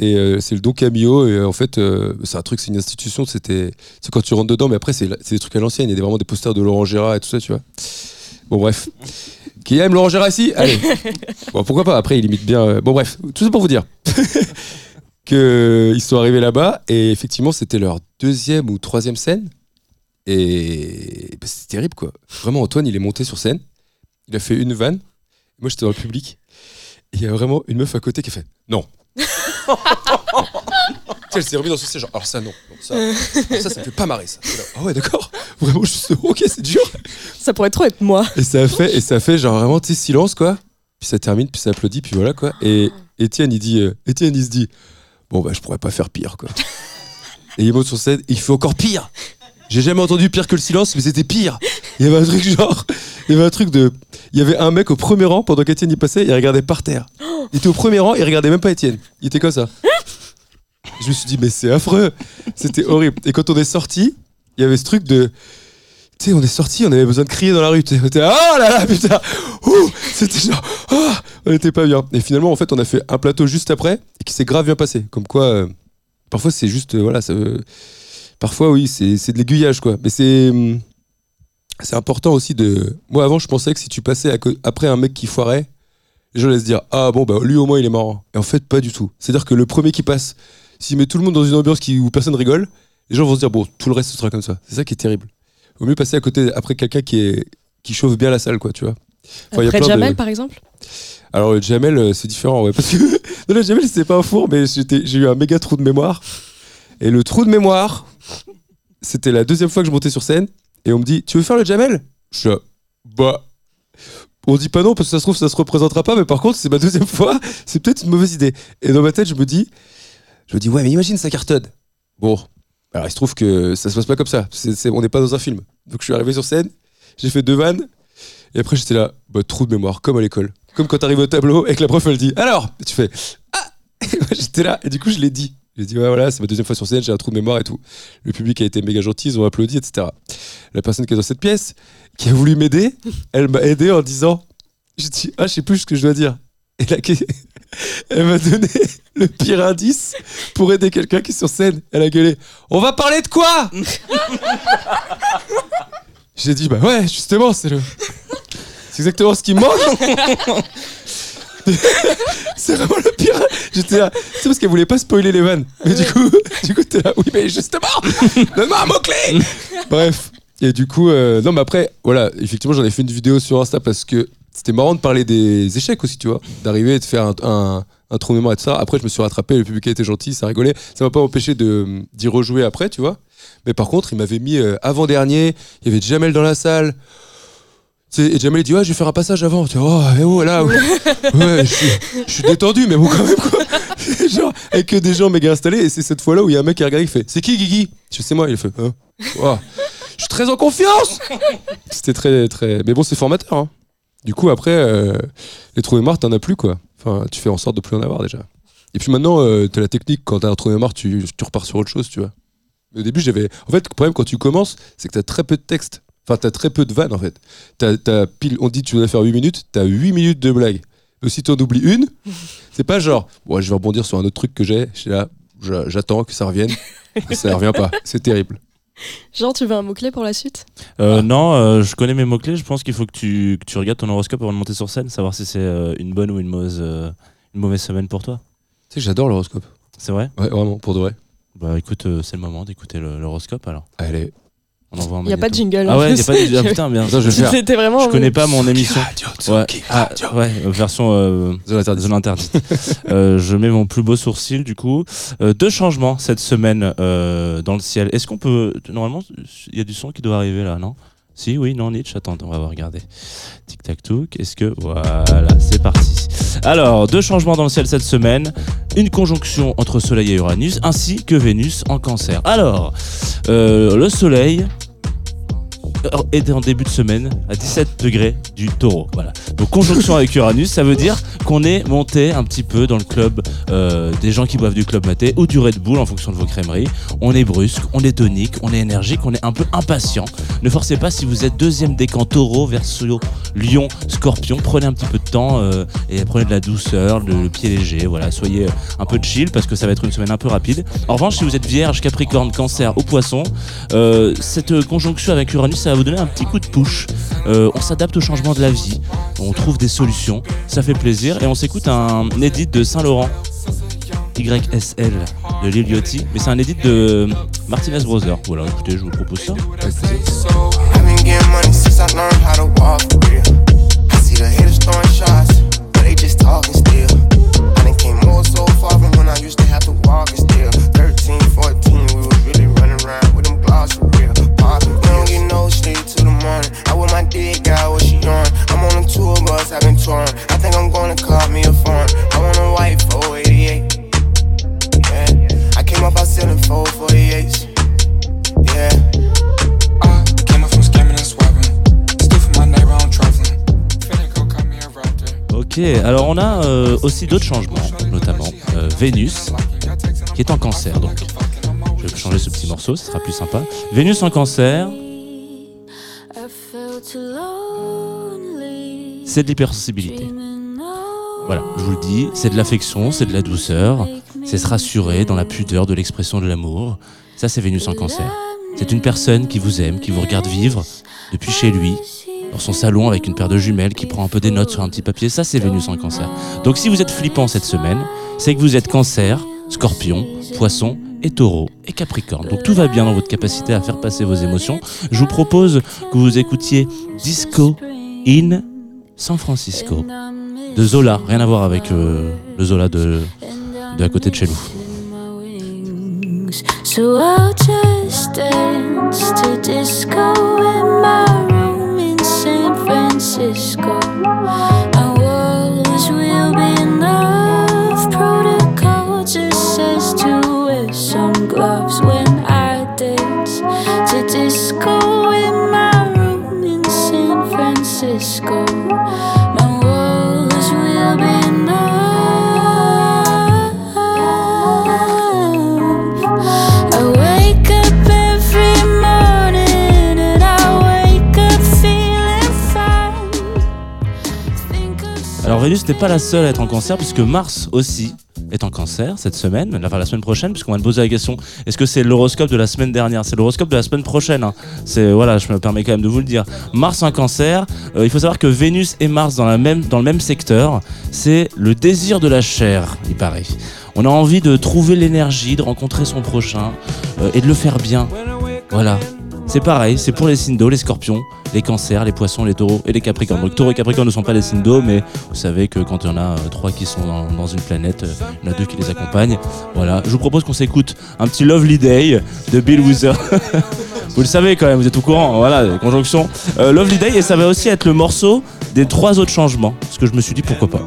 Et euh, c'est le Donka Mio. Et en fait, euh, c'est un truc, c'est une institution. C'était, c'est quand tu rentres dedans, mais après, c'est, des trucs à l'ancienne. Il y a vraiment des posters de Laurent Gérard et tout ça, tu vois. Bon, bref. Qui aime Laurent Gérard ici Allez. bon, pourquoi pas Après, il imite bien. euh, Bon, bref. Tout ça pour vous dire. qu'ils sont arrivés là-bas. Et effectivement, c'était leur deuxième ou troisième scène. Et bah, c'est terrible, quoi. Vraiment, Antoine, il est monté sur scène. Il a fait une vanne. Moi, j'étais dans le public. Il y a vraiment une meuf à côté qui fait Non. Elle s'est remise dans son siège. genre, Alors, ça, non. non, ça, alors ça, ça me fait pas marrer, ça. Ah ouais, d'accord. Vraiment, je suis ok, c'est dur. Ça pourrait trop être moi. Et ça a fait, et ça a fait genre vraiment, tu silence, quoi. Puis ça termine, puis ça applaudit, puis voilà, quoi. Et Étienne, il dit, euh, Étienne, il se dit, bon, bah, je pourrais pas faire pire, quoi. Et il monte sur scène, il fait encore pire. J'ai jamais entendu pire que le silence, mais c'était pire. Il y avait un truc genre, il y avait un truc de, il y avait un mec au premier rang pendant qu'Étienne y passait, il regardait par terre. Il était au premier rang, il regardait même pas Étienne. Il était comme ça. Je me suis dit, mais c'est affreux. C'était horrible. Et quand on est sorti, il y avait ce truc de, tu sais, on est sorti, on avait besoin de crier dans la rue. On était, oh là là, putain, c'était genre, oh, on était pas bien. Et finalement, en fait, on a fait un plateau juste après et qui s'est grave bien passé. Comme quoi, euh, parfois c'est juste, euh, voilà, ça, euh, parfois oui, c'est c'est de l'aiguillage quoi. Mais c'est hum, c'est important aussi de. Moi avant, je pensais que si tu passais à après un mec qui foirait, les gens allaient se dire ah bon bah lui au moins il est marrant. Et en fait pas du tout. C'est à dire que le premier qui passe, s'il met tout le monde dans une ambiance qui, où personne rigole, les gens vont se dire bon tout le reste ce sera comme ça. C'est ça qui est terrible. Vaut mieux passer à côté après quelqu'un qui est qui chauffe bien la salle quoi tu vois. Enfin, il y a Après de- Jamel, par exemple? Alors le Jamel, euh, c'est différent, ouais, parce que non, le Jamel, c'est pas un four, mais j'étais- j'ai eu un méga trou de mémoire. Et le trou de mémoire, c'était la deuxième fois que je montais sur scène, et on me dit, tu veux faire le Jamel? Je bah, on dit pas non parce que ça se trouve ça se représentera pas, mais par contre c'est ma deuxième fois, c'est peut-être une mauvaise idée. Et dans ma tête, je me dis, je me dis ouais, mais imagine ça cartonne. Bon, alors il se trouve que ça se passe pas comme ça. On n'est pas dans un film. Donc je suis arrivé sur scène, j'ai fait deux vannes, et après j'étais là, bah, trou de mémoire, comme à l'école. Comme quand t'arrives au tableau et que la prof elle dit alors, et tu fais ah, j'étais là et du coup je l'ai dit. J'ai dit ouais voilà c'est ma deuxième fois sur scène, j'ai un trou de mémoire et tout. Le public a été méga gentil, ils ont applaudi etc. La personne qui est dans cette pièce, qui a voulu m'aider, elle m'a aidé en disant, je dis ah je sais plus ce que je dois dire. Et là elle m'a donné le pire indice pour aider quelqu'un qui est sur scène. Elle a gueulé on va parler de quoi? J'ai dit bah ouais justement c'est le c'est exactement ce qui me manque. c'est vraiment le pire. Là. C'est parce qu'elle voulait pas spoiler les vannes. Mais du coup, du coup, t'es là. Oui, mais justement, donne-moi un mot-clé. Bref. Et du coup, euh, non, mais après, voilà, effectivement, j'en ai fait une vidéo sur Insta parce que c'était marrant de parler des échecs aussi, tu vois. D'arriver et de faire un, un, trou mémoire et tout ça. Après, je me suis rattrapé, le public a été gentil, ça rigolait. Ça m'a pas empêché d'y rejouer après, tu vois. Mais par contre, il m'avait mis euh, avant-dernier, il y avait Jamel dans la salle. Sais, Et Jamel il dit ouais je vais faire un passage avant. Tu oh, eh oh, là, ouais, ouais, je, suis, je suis détendu mais bon quand même quoi. Genre avec que des gens méga installés et c'est cette fois là où il y a un mec qui a regardé qui fait c'est qui Guigui? Je c'est moi il fait Hein je suis très en confiance. C'était très très mais bon c'est formateur. Hein. Du coup après euh, les trous de mémoire t'en as plus quoi. Enfin tu fais en sorte de plus en avoir déjà. Et puis maintenant euh, t'as la technique quand t'as un trou de mémoire tu, tu repars sur autre chose tu vois. Au début j'avais en fait le problème quand tu commences c'est que t'as très peu de texte. Enfin, t'as très peu de vannes en fait. T'as, t'as pile, on dit tu voudrais faire 8 minutes, t'as 8 minutes de blague. Si t'en oublies une, c'est pas genre, ouais, je vais rebondir sur un autre truc que j'ai, je suis là, j'a- j'attends que ça revienne, ça revient pas. C'est terrible. Jean, tu veux un mot-clé pour la suite? Euh, Non, euh, je connais mes mots-clés. Je pense qu'il faut que tu, que tu regardes ton horoscope avant de monter sur scène, savoir si c'est euh, une bonne ou une mauvaise, euh, une mauvaise semaine pour toi. Tu sais, j'adore l'horoscope. C'est vrai? Ouais, vraiment, pour de vrai. Bah écoute, euh, c'est le moment d'écouter l'horoscope alors. Allez. On envoie un Il n'y a pas de jingle. Ah ouais, il plus. y a pas de. Ah putain, bien. Attends, je vais faire. C'était vraiment. Je connais pas mon émission. Ouais. Ah, ouais, euh, version euh, Zone interdite. zone interdite. Euh, je mets mon plus beau sourcil du coup. Euh, deux changements cette semaine euh, dans le ciel. Est-ce qu'on peut normalement il y a du son qui doit arriver là, non? Si, oui, non, Nietzsche. Attends, on va regarder. Tic tac touc. Est-ce que voilà, c'est parti. Alors, deux changements dans le ciel cette semaine. Une conjonction entre Soleil et Uranus, ainsi que Vénus en Cancer. Alors, euh, le Soleil. Est en début de semaine à 17 degrés du taureau. Voilà. Donc conjonction avec Uranus, ça veut dire qu'on est monté un petit peu dans le club euh, des gens qui boivent du club maté ou du Red Bull en fonction de vos crèmeries. On est brusque, on est tonique, on est énergique, on est un peu impatient. Ne forcez pas si vous êtes deuxième décan taureau verso lion, scorpion. Prenez un petit peu de temps euh, et prenez de la douceur, le, le pied léger. Voilà, soyez un peu chill parce que ça va être une semaine un peu rapide. En revanche, si vous êtes vierge, capricorne, cancer ou poisson, euh, cette conjonction avec Uranus, ça va vous donner un petit coup de push. Euh, on s'adapte au changement de la vie, on trouve des solutions, ça fait plaisir et on s'écoute un édit de Saint-Laurent. YSL de Lil Yachty, mais c'est un édit de Martinez Brothers. Voilà, écoutez, je vous propose ça. I with my dick out, what she on? I'm on a tour bus, I've been touring. I think I'm gonna call me a foreign. I want a white 488. Yeah, I came up out selling 448s. Yeah. Raptor. Ok, alors on a euh, aussi d'autres changements, notamment euh, Vénus, qui est en cancer. Donc, je vais changer ce petit morceau, ce sera plus sympa. Vénus en cancer, c'est de l'hypersensibilité. Voilà, je vous le dis, c'est de l'affection, c'est de la douceur, c'est se rassurer dans la pudeur de l'expression de l'amour. Ça, c'est Vénus en cancer. C'est une personne qui vous aime, qui vous regarde vivre depuis chez lui, dans son salon avec une paire de jumelles, qui prend un peu des notes sur un petit papier. Ça, c'est Vénus en cancer. Donc, si vous êtes flippant cette semaine, c'est que vous êtes cancer, scorpion, poisson et taureau et capricorne. Donc, tout va bien dans votre capacité à faire passer vos émotions. Je vous propose que vous écoutiez Disco in San Francisco de Zola. Rien à voir avec euh, le Zola de, de à côté de chez nous. So I'll just dance to disco in my room in San Francisco. My walls will be enough. Protocol just says to wear some gloves Vénus n'est pas la seule à être en cancer puisque Mars aussi est en cancer cette semaine, enfin la semaine prochaine, puisqu'on va me poser la question est-ce que c'est l'horoscope de la semaine dernière? C'est l'horoscope de la semaine prochaine. hein. C'est voilà, je me permets quand même de vous le dire. Mars en cancer. euh, il faut savoir que Vénus et Mars dans le même secteur, c'est le désir de la chair, il paraît. On a envie de trouver l'énergie, de rencontrer son prochain euh, et de le faire bien. Voilà. C'est pareil, c'est pour les signes les scorpions, les cancers, les poissons, les taureaux et les capricornes. Donc taureaux et capricornes ne sont pas les signes d'eau, mais vous savez que quand il y en a euh, trois qui sont dans, une planète, euh, il y en a deux qui les accompagnent. Voilà, je vous propose qu'on s'écoute un petit Lovely Day de Bill Wither. vous le savez quand même, vous êtes au courant, voilà, conjonction. Euh, Lovely Day, et ça va aussi être le morceau des trois autres changements. Parce que je me suis dit pourquoi pas.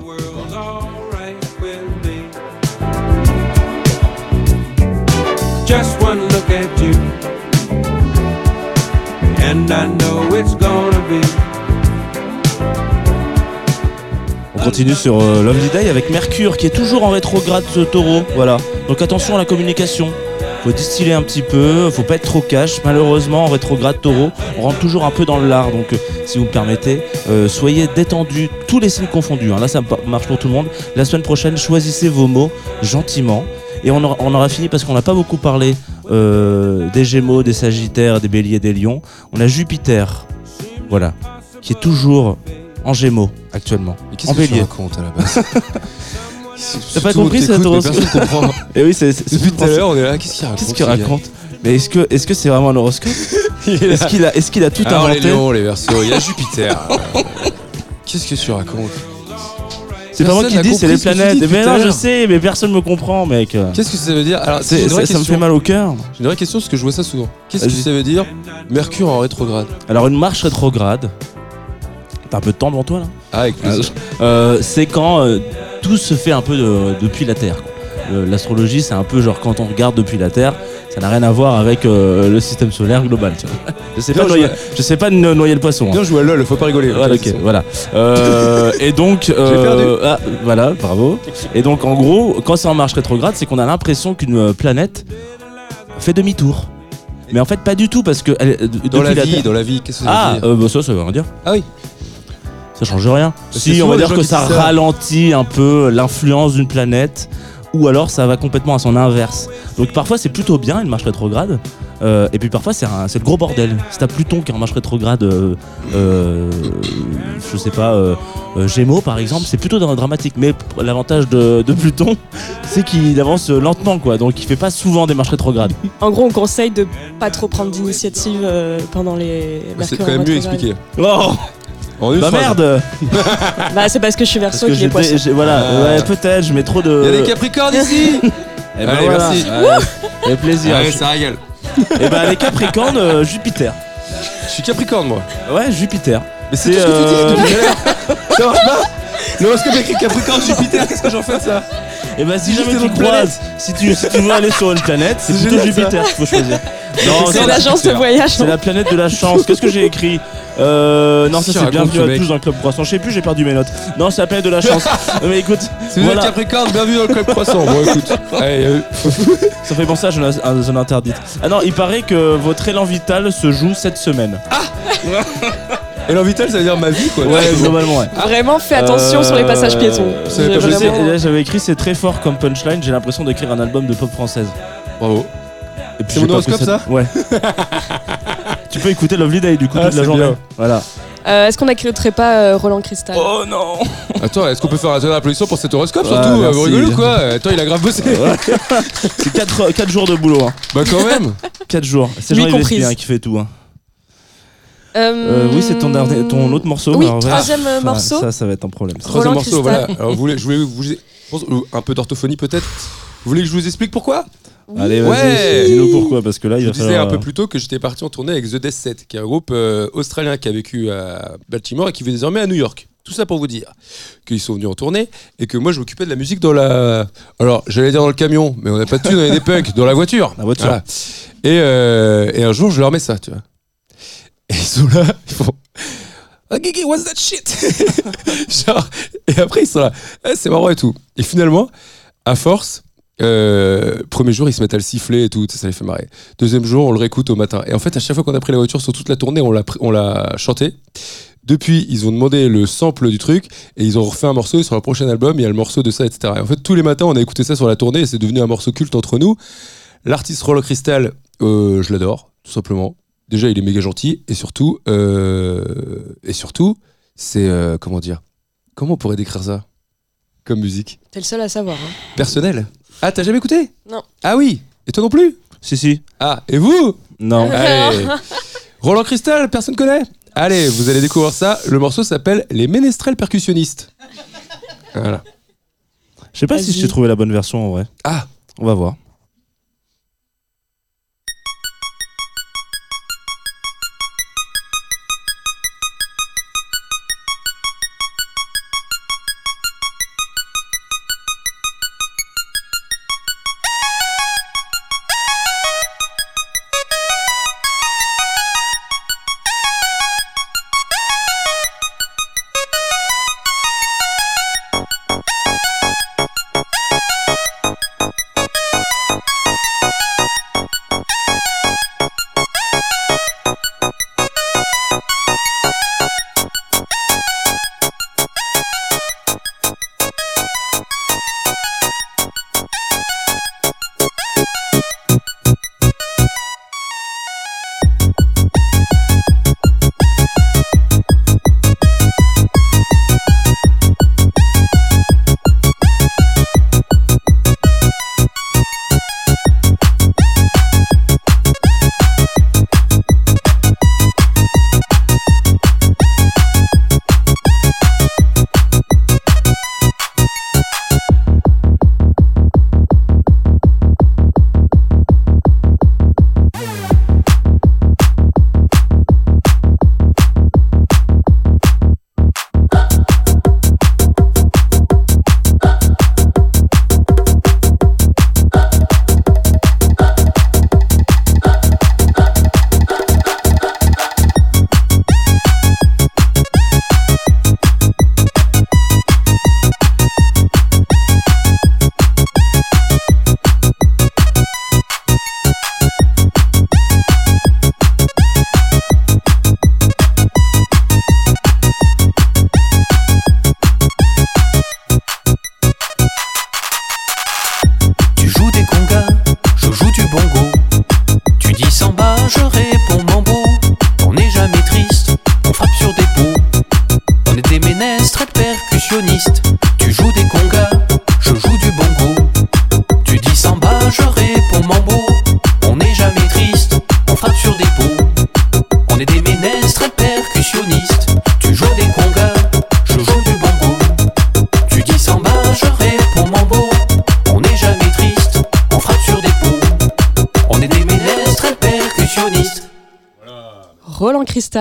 On continue sur euh, Day avec Mercure qui est toujours en rétrograde taureau. Voilà. Donc attention à la communication. Faut distiller un petit peu, faut pas être trop cash. Malheureusement, en rétrograde taureau, on rentre toujours un peu dans le lard. Donc, euh, si vous me permettez, euh, soyez détendus, tous les signes confondus. hein. Là, ça marche pour tout le monde. La semaine prochaine, choisissez vos mots gentiment. Et on aura fini parce qu'on n'a pas beaucoup parlé euh, des Gémeaux, des Sagittaires, des Béliers, des Lions. On a Jupiter, voilà, qui est toujours en Gémeaux actuellement. Mais qu'est-ce En que tu bélier. racontes à la base T'as pas compris cette horoscope Personne comprend. Et oui, c'est c'est- Depuis tout à l'heure, on est là. Qu'est-ce qu'il raconte Qu'est-ce qu'il ce gars raconte Mais est-ce que est-ce que c'est vraiment un horoscope Il est là. Est-ce qu'il a est-ce qu'il a tout Alors les inventé lions, les versos, il y a Jupiter. Euh, Qu'est-ce que tu racontes C'est pas moi qui dis, c'est les planètes. Mais non, je sais, mais personne me comprend, mec. Qu'est-ce que ça veut dire Alors, C'est- ça, ça me fait mal au cœur. J'ai une vraie question parce que je vois ça souvent. Qu'est-ce que ça veut dire Mercure en rétrograde Alors une marche rétrograde. T'as un peu de temps devant toi là Ah, avec plaisir. Euh, C'est quand euh, tout se fait un peu de- depuis la Terre. quoi. Le- L'astrologie, c'est un peu genre quand on regarde depuis la Terre, Ça n'a rien à voir avec euh, le système solaire global. Tu vois. Je sais pas, noyer, joué. je sais pas no- noyer le poisson. hein. Bien joué à LOL, faut pas rigoler. Voilà, ok, voilà. Euh, et donc, euh, ah, voilà, bravo. Et donc, en gros, quand c'est en marche rétrograde, c'est qu'on a l'impression qu'une euh, planète fait demi-tour. Mais en fait, pas du tout, parce que elle- euh, Dans la vie, Terre- dans la vie, qu'est-ce que ça Ah, veut dire euh, bah, ça, ça veut rien dire. Ah oui. Ça change rien. Si, on va dire que ça. ralentit un peu l'influence d'une planète, ou alors ça va complètement à son inverse. Donc parfois c'est plutôt bien une marche rétrograde, euh, et puis parfois c'est le gros bordel. Si t'as Pluton qui est en marche rétrograde, euh, euh, je sais pas, euh, euh, Gémeaux par exemple, c'est plutôt dra- dramatique. Mais l'avantage de, de Pluton, c'est qu'il avance lentement, quoi. Donc il fait pas souvent des marches rétrogrades. En gros, on conseille de pas trop prendre d'initiative euh, pendant les. C'est quand même mieux expliqué. Oh, En une bah phrase. merde Bah, c'est parce que je suis Parce verso que qui est poisson. j'ai- voilà, Ah. ouais, peut-être, je mets trop de. Il y a des Capricornes ici Eh ben Allez, voilà. merci. Avec plaisir. Allez, ça régale. Et ben les Capricornes, euh, Jupiter. Je suis Capricorne, moi. Ouais, Jupiter. Mais c'est tout ce que tu dis euh, depuis tout à l'heure. Ça marche pas L'horoscope écrit Capricorne, Jupiter, qu'est-ce que j'en fais de ça? Et ben si jamais tu croises, si tu, si tu veux aller sur une planète, c'est plutôt. Jupiter qu'il faut choisir. C'est l'agence de voyage. c'est la planète de la chance. Qu'est-ce que j'ai écrit euh, Non, ça c'est bienvenue à tous dans le club croissant. Je sais plus, j'ai perdu mes notes. Non, c'est la planète de la chance. Mais écoute, Si vous Voilà. êtes Capricorne, bienvenue dans le club croissant. Bon, écoute. Allez, euh, ça fait penser à zone, interdite. Ah non, il paraît que votre élan vital se joue cette semaine. Élan vital, ça veut dire ma vie, quoi. Ouais, globalement, ouais. Vraiment, fais attention sur les passages Euh, piétons. c'est J'ai pas Je sais, vraiment- là, j'avais écrit c'est très fort comme punchline, j'ai l'impression d'écrire un album de pop française. Bravo. Et puis C'est j'ai mon pas pris horoscope, ça Ouais. tu peux écouter Lovely Day du coup Ah, toute la c'est journée. bien. Voilà. Euh, Est-ce qu'on n'accueillerait pas euh, Roland Cristal? Oh non Attends, est-ce qu'on peut faire un tonnerre d'applaudissements pour cet horoscope Ouais, surtout euh, merci. Vous rigolez ou quoi? Attends, il a grave bossé. C'est 4, jours de boulot. Hein. Bah quand même. 4 jours. C'est Jean-Yves comprise. Espien qui fait tout. Hein. Euh, Euh, oui, c'est ton, dernier- ton autre morceau. Oui, troisième euh, Ah, morceau. Ça, ça va être un problème. Troisième Roland morceau, voilà. Alors, vous voulez, je voulais vous, euh, un peu d'orthophonie peut-être. Vous voulez que je vous explique pourquoi Allez, Ouais. vas-y, dis-nous pourquoi, parce que là, il Je va disais falloir. un peu plus tôt que j'étais parti en tournée avec The Death Set, qui est un groupe euh, australien qui a vécu à Baltimore et qui vit désormais à New York. Tout ça pour vous dire qu'ils sont venus en tournée et que moi je m'occupais de la musique dans la. Alors j'allais dire dans le camion, mais on n'a pas de thunes, on a des punks, dans la voiture. La voiture. Voilà. Et, euh, et un jour je leur mets ça, tu vois. Et ils sont là, ils font. Ah, Gigi, what's that shit? Genre, et après ils sont là, Eh, c'est marrant et tout. Et finalement, à force, euh, premier jour ils se mettent à le siffler et tout, ça les fait marrer. Deuxième jour, on le réécoute au matin. Et en fait, à chaque fois qu'on a pris la voiture sur toute la tournée, on l'a, on chanté. Depuis, ils ont demandé le sample du truc et ils ont refait un morceau. Et sur le prochain album, il y a le morceau de ça, etc. Et en fait, tous les matins, on a écouté ça sur la tournée et c'est devenu un morceau culte entre nous. L'artiste Roland Crystal, euh, je l'adore, tout simplement. Déjà, il est méga gentil et surtout, euh, et surtout, c'est euh, comment dire Comment on pourrait décrire ça comme musique? T'es le seul à savoir. hein. Personnel. Ah, t'as jamais écouté? Non. Ah oui. Et toi non plus? Si, si. Ah, et vous? Non. Allez. Roland Cristal, personne connaît? Allez, vous allez découvrir ça. Le morceau s'appelle Les Ménestrels Percussionnistes. Voilà. Je sais pas si j'ai trouvé la bonne version en vrai. Ah, On va voir.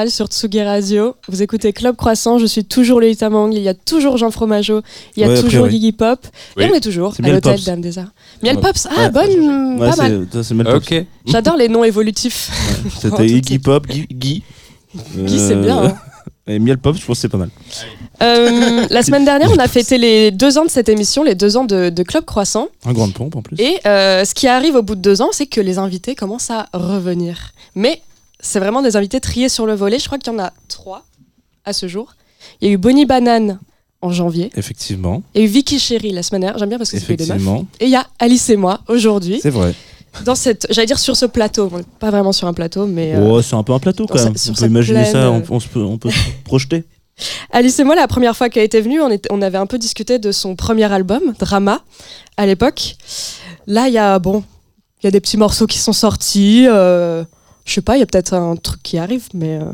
Sur Tsugi Radio. Vous écoutez Club Croissant, je suis toujours le Itamang, il y a toujours Jean Fromageau, il y a Ouais, toujours priori. Gigi Pop, Oui. et on est toujours à l'hôtel. Dame des Arts. Miel Ouais. Pops, ah Ouais. bonne, Ouais, pas mal. c'est- ça, c'est Mel Pops. Ok. J'adore les noms évolutifs. C'était Iggy. Pop, Guy. Guy, Guy, c'est Euh, bien. hein. Et Miel Pop, je pense que c'est pas mal. Euh, la semaine dernière, on a fêté les deux ans de cette émission, les deux ans de, de Club Croissant. Un grande pompe en plus. Et euh, ce qui arrive au bout de deux ans, c'est que les invités commencent à revenir. Mais c'est vraiment des invités triés sur le volet. Je crois qu'il y en a trois à ce jour. Il y a eu Bonnie Banane en janvier. Effectivement. Il y a eu Vicky Chéri la semaine dernière. J'aime bien parce que c'est des meufs. Effectivement. Et il y a Alice et moi aujourd'hui. C'est vrai. Dans cette, j'allais dire sur ce plateau. Bon, pas vraiment sur un plateau, mais euh, Oh, c'est un peu un plateau quand même. On peut imaginer plaine, ça, euh. on, on se peut, on peut se projeter. Alice et moi, la première fois qu'elle était venue, on, était- on avait un peu discuté de son premier album, Drama, à l'époque. Là, il y a, bon, il y a des petits morceaux qui sont sortis. euh, je sais pas, il y a peut-être un truc qui arrive, mais euh,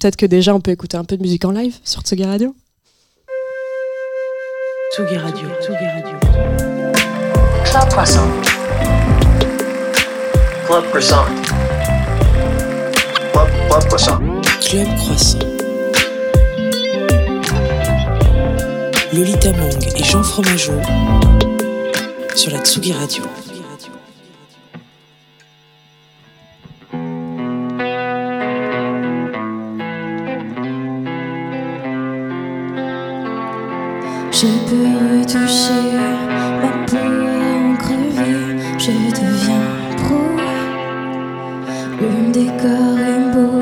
peut-être que déjà on peut écouter un peu de musique en live sur Tsugi Radio. Tsugi Radio. Tsugi Radio. Club Croissant. Club Croissant. Club, Club Croissant. Club Croissant. Lolita Mang et Jean Fromageau sur la Tsugi Radio. Je peux retoucher ma peau en crever, je deviens pro. Le décor est beau,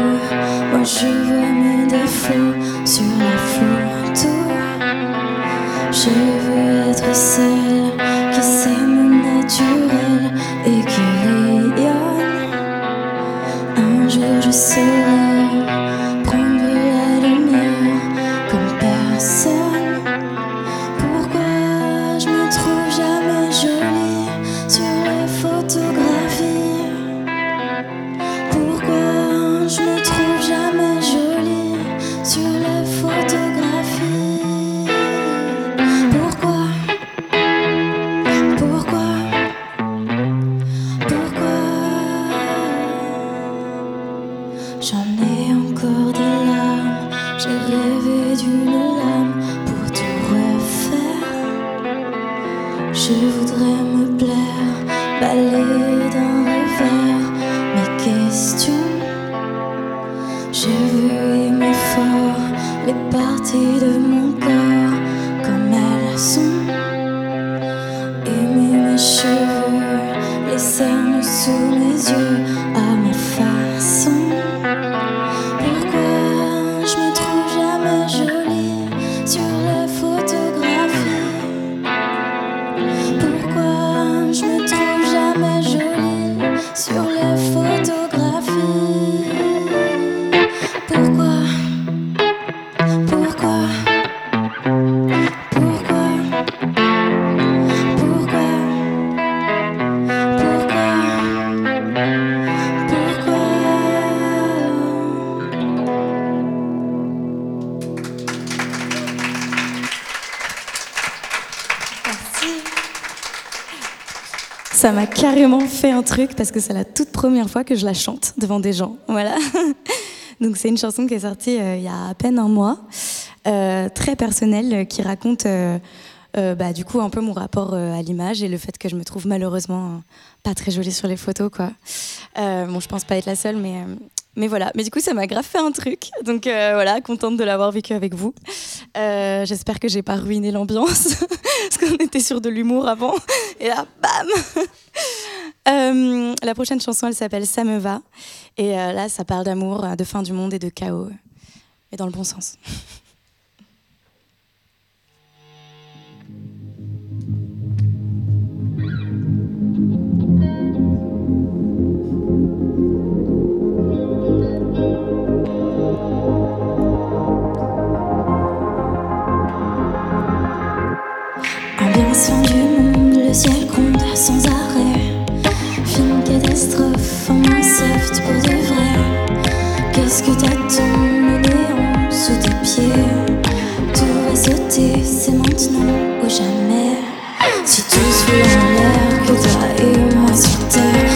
moi je vois mes défauts sur la photo. Je veux être celle carrément fait un truc parce que c'est la toute première fois que je la chante devant des gens. Voilà. Donc c'est une chanson qui est sortie euh, il y a à peine un mois, euh, très personnelle, euh, qui raconte bah, du coup un peu mon rapport à l'image et le fait que je me trouve malheureusement pas très jolie sur les photos. Quoi. Bon, je pense pas être la seule, mais, mais voilà. Mais du coup, ça m'a grave fait un truc. Donc euh, voilà, contente de l'avoir vécu avec vous. Euh, J'espère que j'ai pas ruiné l'ambiance parce qu'on était sur de l'humour avant. Et là, bam Euh, La prochaine chanson, elle s'appelle Ça me va. Et là, ça parle d'amour, de fin du monde et de chaos. Mais dans le bon sens. sans arrêt. Film catastrophe en soft pour de vrai. Qu'est-ce que t'attends, le néant sous tes pieds? Tout va sauter, c'est maintenant ou jamais. Si tous voulaient l'air, que toi et moi sur terre.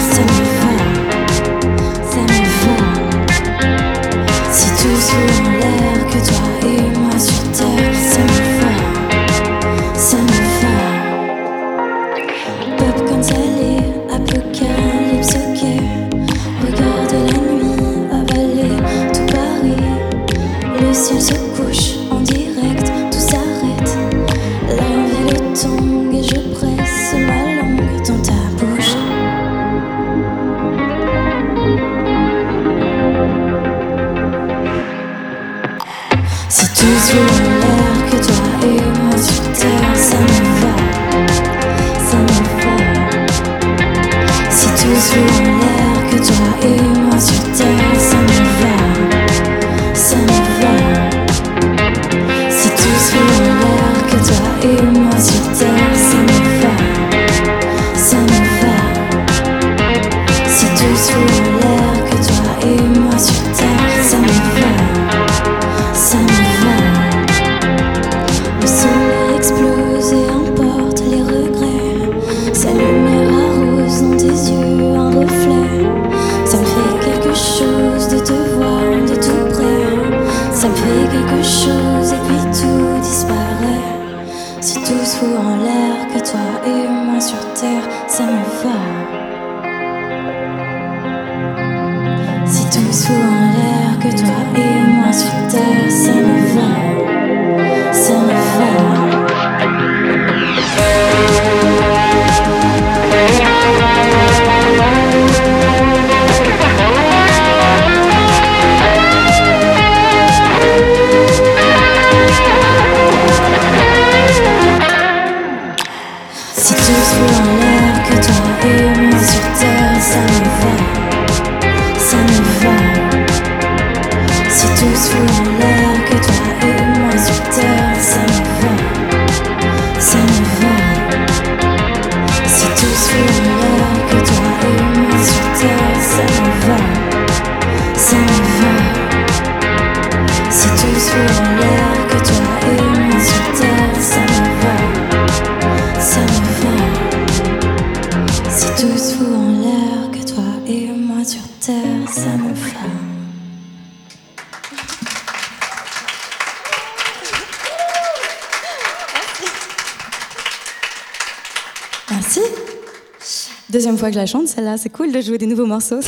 C'est cool de jouer des nouveaux morceaux.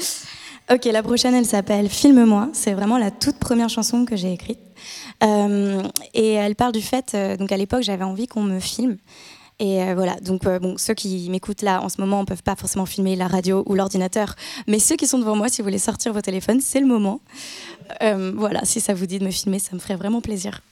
ok, la prochaine, elle s'appelle Filme-moi. C'est vraiment la toute première chanson que j'ai écrite. Euh, et elle parle du fait, euh, donc à l'époque, j'avais envie qu'on me filme. Et euh, voilà, donc ceux qui m'écoutent là en ce moment ne peuvent pas forcément filmer la radio ou l'ordinateur, mais ceux qui sont devant moi, si vous voulez sortir vos téléphones, c'est le moment. voilà, si ça vous dit de me filmer, ça me ferait vraiment plaisir.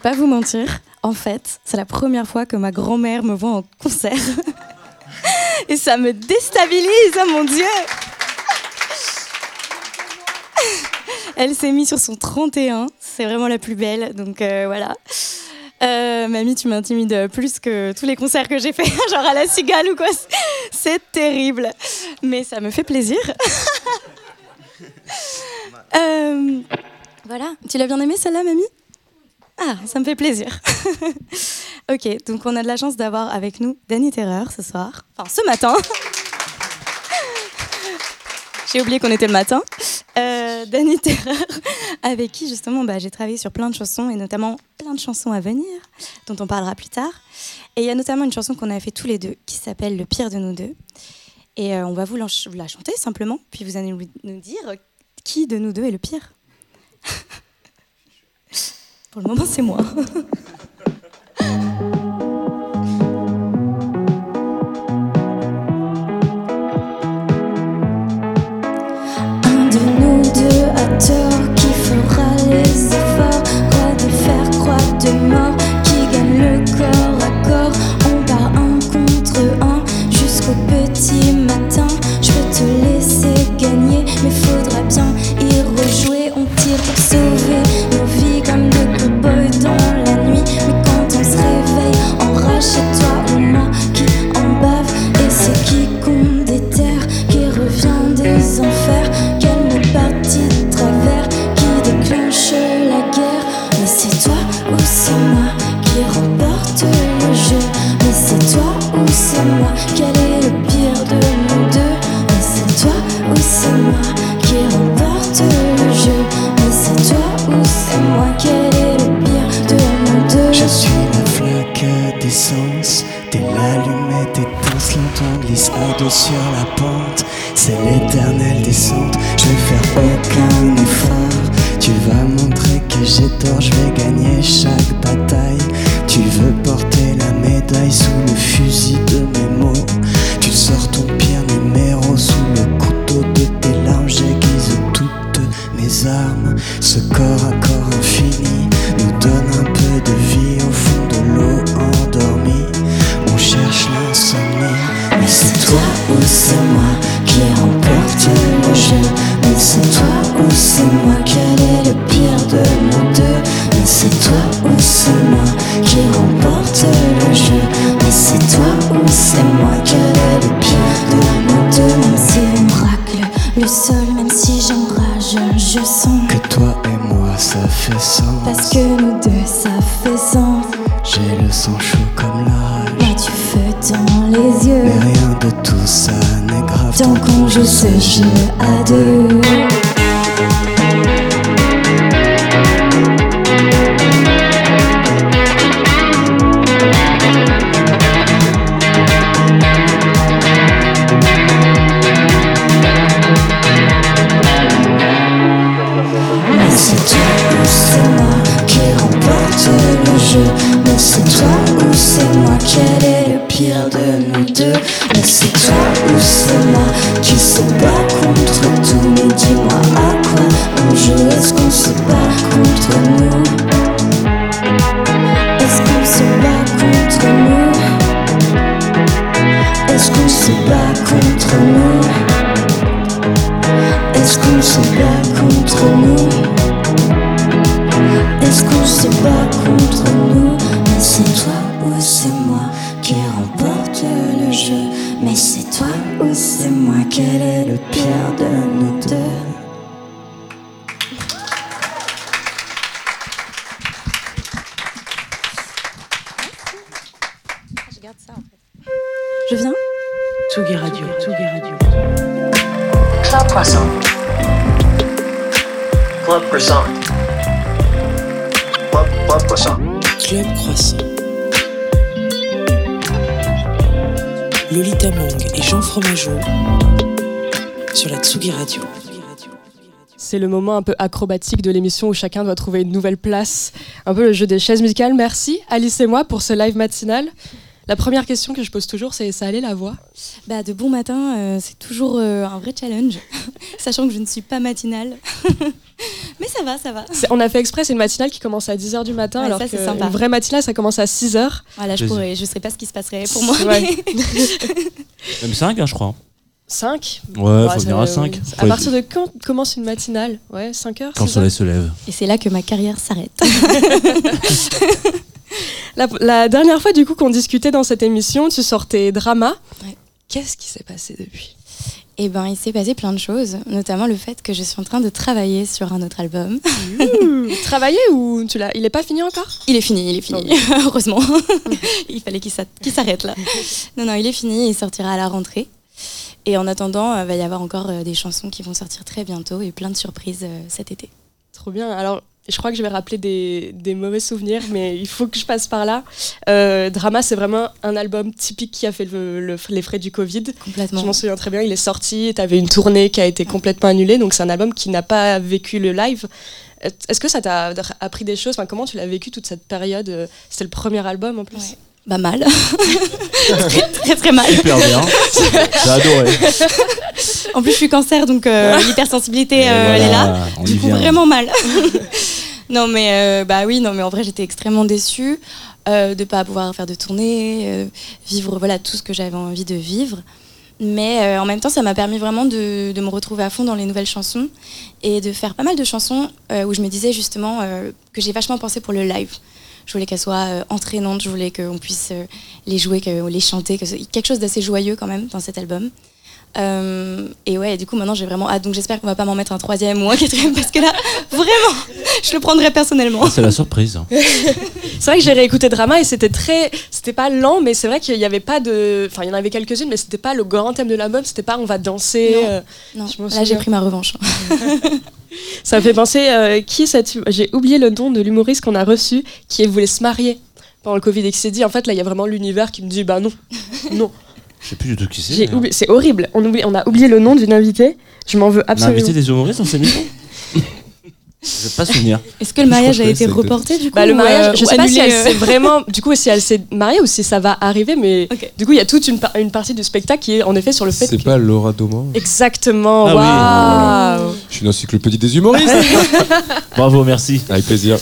Vais pas vous mentir. En fait, c'est la première fois que ma grand-mère me voit en concert. Et ça me déstabilise, oh mon Dieu Elle s'est mise sur son 31. C'est vraiment la plus belle. Donc euh, voilà. Euh, mamie, tu m'intimides plus que tous les concerts que j'ai fait, genre à la cigale ou quoi. C'est terrible. Mais ça me fait plaisir. Euh, voilà. Tu l'as bien aimé celle-là, mamie? Ah, ça me fait plaisir. ok, donc on a de la chance d'avoir avec nous Danny Terreur ce soir. Enfin, ce matin. J'ai oublié qu'on était le matin. Euh, Danny Terreur, avec qui justement bah, j'ai travaillé sur plein de chansons et notamment plein de chansons à venir, dont on parlera plus tard. Et il y a notamment une chanson qu'on a fait tous les deux qui s'appelle Le pire de nous deux. Et euh, on va vous la, ch- la chanter simplement, puis vous allez nous dire qui de nous deux est le pire. Pour le moment, c'est moi. Un de nous deux a tort qui fera les efforts. Quoi de faire, quoi de mort qui gagne le corps. Glisse à dos sur la pente. C'est l'éternelle descente, je vais faire aucun effort. Tu vas montrer que j'ai tort, je vais gagner chaque Tant qu'on joue ce jeu à deux. Moment un peu acrobatique de l'émission où chacun doit trouver une nouvelle place. Un peu le jeu des chaises musicales. Merci Alice et moi pour ce live matinal. La première question que je pose toujours, c'est ça allait la voix? Bah, de bon matin, euh, c'est toujours euh, un vrai challenge, sachant que je ne suis pas matinale. Mais ça va, ça va. C'est- On a fait exprès, c'est une matinale qui commence à 10h du matin, Ouais, alors ça, que c'est sympa. une vraie matinale, ça commence à 6h. Voilà, je pourrais, je sais pas ce qui se passerait pour moi. Ouais. Même 5, hein, je crois. 5 Ouais, faut venir à 5. À partir de quand commence une matinale Ouais, 5h Quand le soleil se lève. Et c'est là que ma carrière s'arrête. La, la dernière fois, du coup, qu'on discutait dans cette émission, tu sortais drama. Ouais. Qu'est-ce qui s'est passé depuis? Et ben, il s'est passé plein de choses, notamment le fait que je suis en train de travailler sur un autre album. Travailler ou tu l'as Il est pas fini encore? Il est fini, il est fini. Heureusement. il fallait qu'il s'arrête là. Non, non, il est fini, il sortira à la rentrée. Et en attendant, il va y avoir encore euh, des chansons qui vont sortir très bientôt et plein de surprises euh, cet été. Trop bien. Alors, je crois que je vais rappeler des, des mauvais souvenirs, mais il faut que je passe par là. Euh, Drama, c'est vraiment un album typique qui a fait le- le- les frais du Covid. Complètement. Je m'en souviens très bien, il est sorti, tu avais une tournée qui a été complètement annulée, donc c'est un album qui n'a pas vécu le live. Est-ce que ça t'a appris des choses? Enfin, Comment tu l'as vécu toute cette période? Euh, C'était le premier album en plus? Ouais. Bah mal. très, très très mal. Super bien. J'ai adoré. En plus, je suis cancer, donc euh, l'hypersensibilité, euh, elle est là. Du coup, vient. vraiment mal. non, mais euh, bah oui, non, mais en vrai, j'étais extrêmement déçue euh, de pas pouvoir faire de tournée, vivre voilà tout ce que j'avais envie de vivre. Mais en même temps, ça m'a permis vraiment de, de me retrouver à fond dans les nouvelles chansons et de faire pas mal de chansons où je me disais justement que j'ai vachement pensé pour le live. Je voulais qu'elles soient euh, entraînantes, je voulais qu'on puisse euh, les jouer, les chanter, quelque chose d'assez joyeux quand même dans cet album. Euh, et ouais, du coup maintenant j'ai vraiment hâte, donc j'espère qu'on va pas m'en mettre un troisième ou un quatrième parce que là, vraiment, je le prendrai personnellement. Ah, C'est la surprise. C'est vrai que j'ai réécouté Drama et c'était très. C'était pas lent, mais c'est vrai qu'il y avait pas de. Enfin, il y en avait quelques-unes, mais c'était pas le grand thème de l'album, c'était pas on va danser. Non. euh, Non, Je là j'ai pris ma revanche. Ça me fait penser, euh, qui est cette. J'ai oublié le nom de l'humoriste qu'on a reçu qui voulait se marier pendant le Covid et qui s'est dit en fait là il y a vraiment l'univers qui me dit bah non, non. Je sais plus du tout qui c'est. J'ai d'ailleurs. oublié- C'est horrible. On, oublie- on a oublié le nom d'une invitée. Je m'en veux On a absolument. invité des humoristes dans cette émission? Je vais pas souvenir. Est-ce que le mariage a été reporté du coup Bah, le ou, mariage, euh, je ou sais pas si annulé, elle euh s'est vraiment, du coup, si elle s'est mariée ou si ça va arriver, mais Ok. du coup, il y a toute une, par- une partie du spectacle qui est en effet sur le fait C'est que- pas Laura Doman Exactement, Ah waouh Je suis une encyclopédie des humoristes Bravo, merci. Avec plaisir.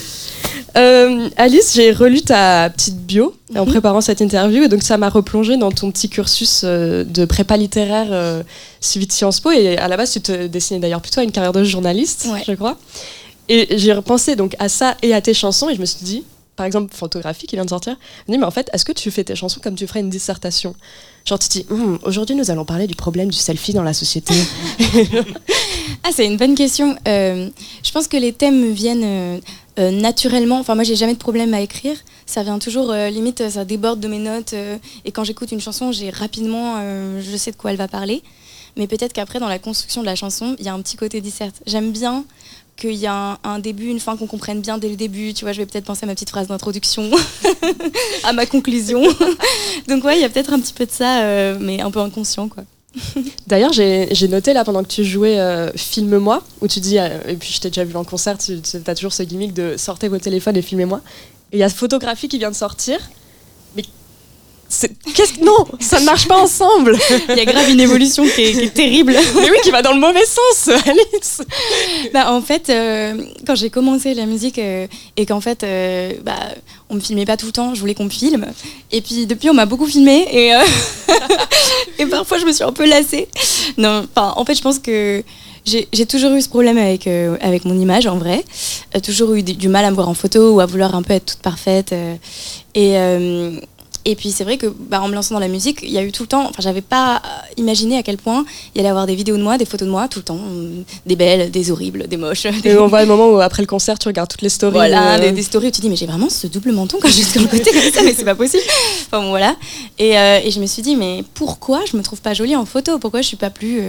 Euh, Alice, j'ai relu ta petite bio en Mhm. préparant cette interview et donc ça m'a replongé dans ton petit cursus euh, de prépa littéraire euh, suivi de Sciences Po et à la base tu te dessinais d'ailleurs plutôt à une carrière de journaliste, Ouais. je crois. Et j'ai repensé donc à ça et à tes chansons et je me suis dit, par exemple Photographie qui vient de sortir, je me dis mais en fait est-ce que tu fais tes chansons comme tu ferais une dissertation? Genre tu te dis, Hum, aujourd'hui nous allons parler du problème du selfie dans la société. Ah, c'est une bonne question. Euh, je pense que les thèmes me viennent euh, euh, naturellement. Enfin, moi, j'ai jamais de problème à écrire. Ça vient toujours, euh, limite, ça déborde de mes notes. euh, et quand j'écoute une chanson, j'ai rapidement, euh, je sais de quoi elle va parler. Mais peut-être qu'après, dans la construction de la chanson, il y a un petit côté disserte. J'aime bien qu'il y a un, un début, une fin, qu'on comprenne bien dès le début. Tu vois, je vais peut-être penser à ma petite phrase d'introduction, à ma conclusion. Donc, ouais, il y a peut-être un petit peu de ça, euh, mais un peu inconscient, quoi. D'ailleurs, j'ai noté là pendant que tu jouais euh, Filme-moi, où tu dis, euh, et puis je t'ai déjà vu en concert, tu as toujours ce gimmick de sortez vos téléphones et filmez-moi. Et il y a photographie qui vient de sortir. Mais qu'est-ce que. Non, ça ne marche pas ensemble Il y a grave une évolution qui est, qui est terrible. Mais oui, qui va dans le mauvais sens, Alice Bah, en fait, euh, quand j'ai commencé la musique euh, et qu'en fait, euh, bah, on me filmait pas tout le temps, je voulais qu'on me filme. Et puis depuis, on m'a beaucoup filmé et, euh, et parfois, je me suis un peu lassée. Non, enfin, en fait, je pense que j'ai toujours eu ce problème avec, euh, mon image en vrai. Euh, toujours eu du, du mal à me voir en photo ou à vouloir un peu être toute parfaite. euh, et. Et puis c'est vrai que bah, en me lançant dans la musique, il y a eu tout le temps, enfin j'avais pas euh, imaginé à quel point il y allait avoir des vidéos de moi, des photos de moi tout le temps, euh, des belles, des horribles, des moches. des- Et on voit le moment où après le concert, tu regardes toutes les stories. voilà, euh, des, des stories où tu dis mais j'ai vraiment ce double menton quand je suis sur le côté comme ça, mais c'est pas possible. Enfin bon, voilà. Et, euh, et je me suis dit mais pourquoi je me trouve pas jolie en photo? Pourquoi je suis pas plus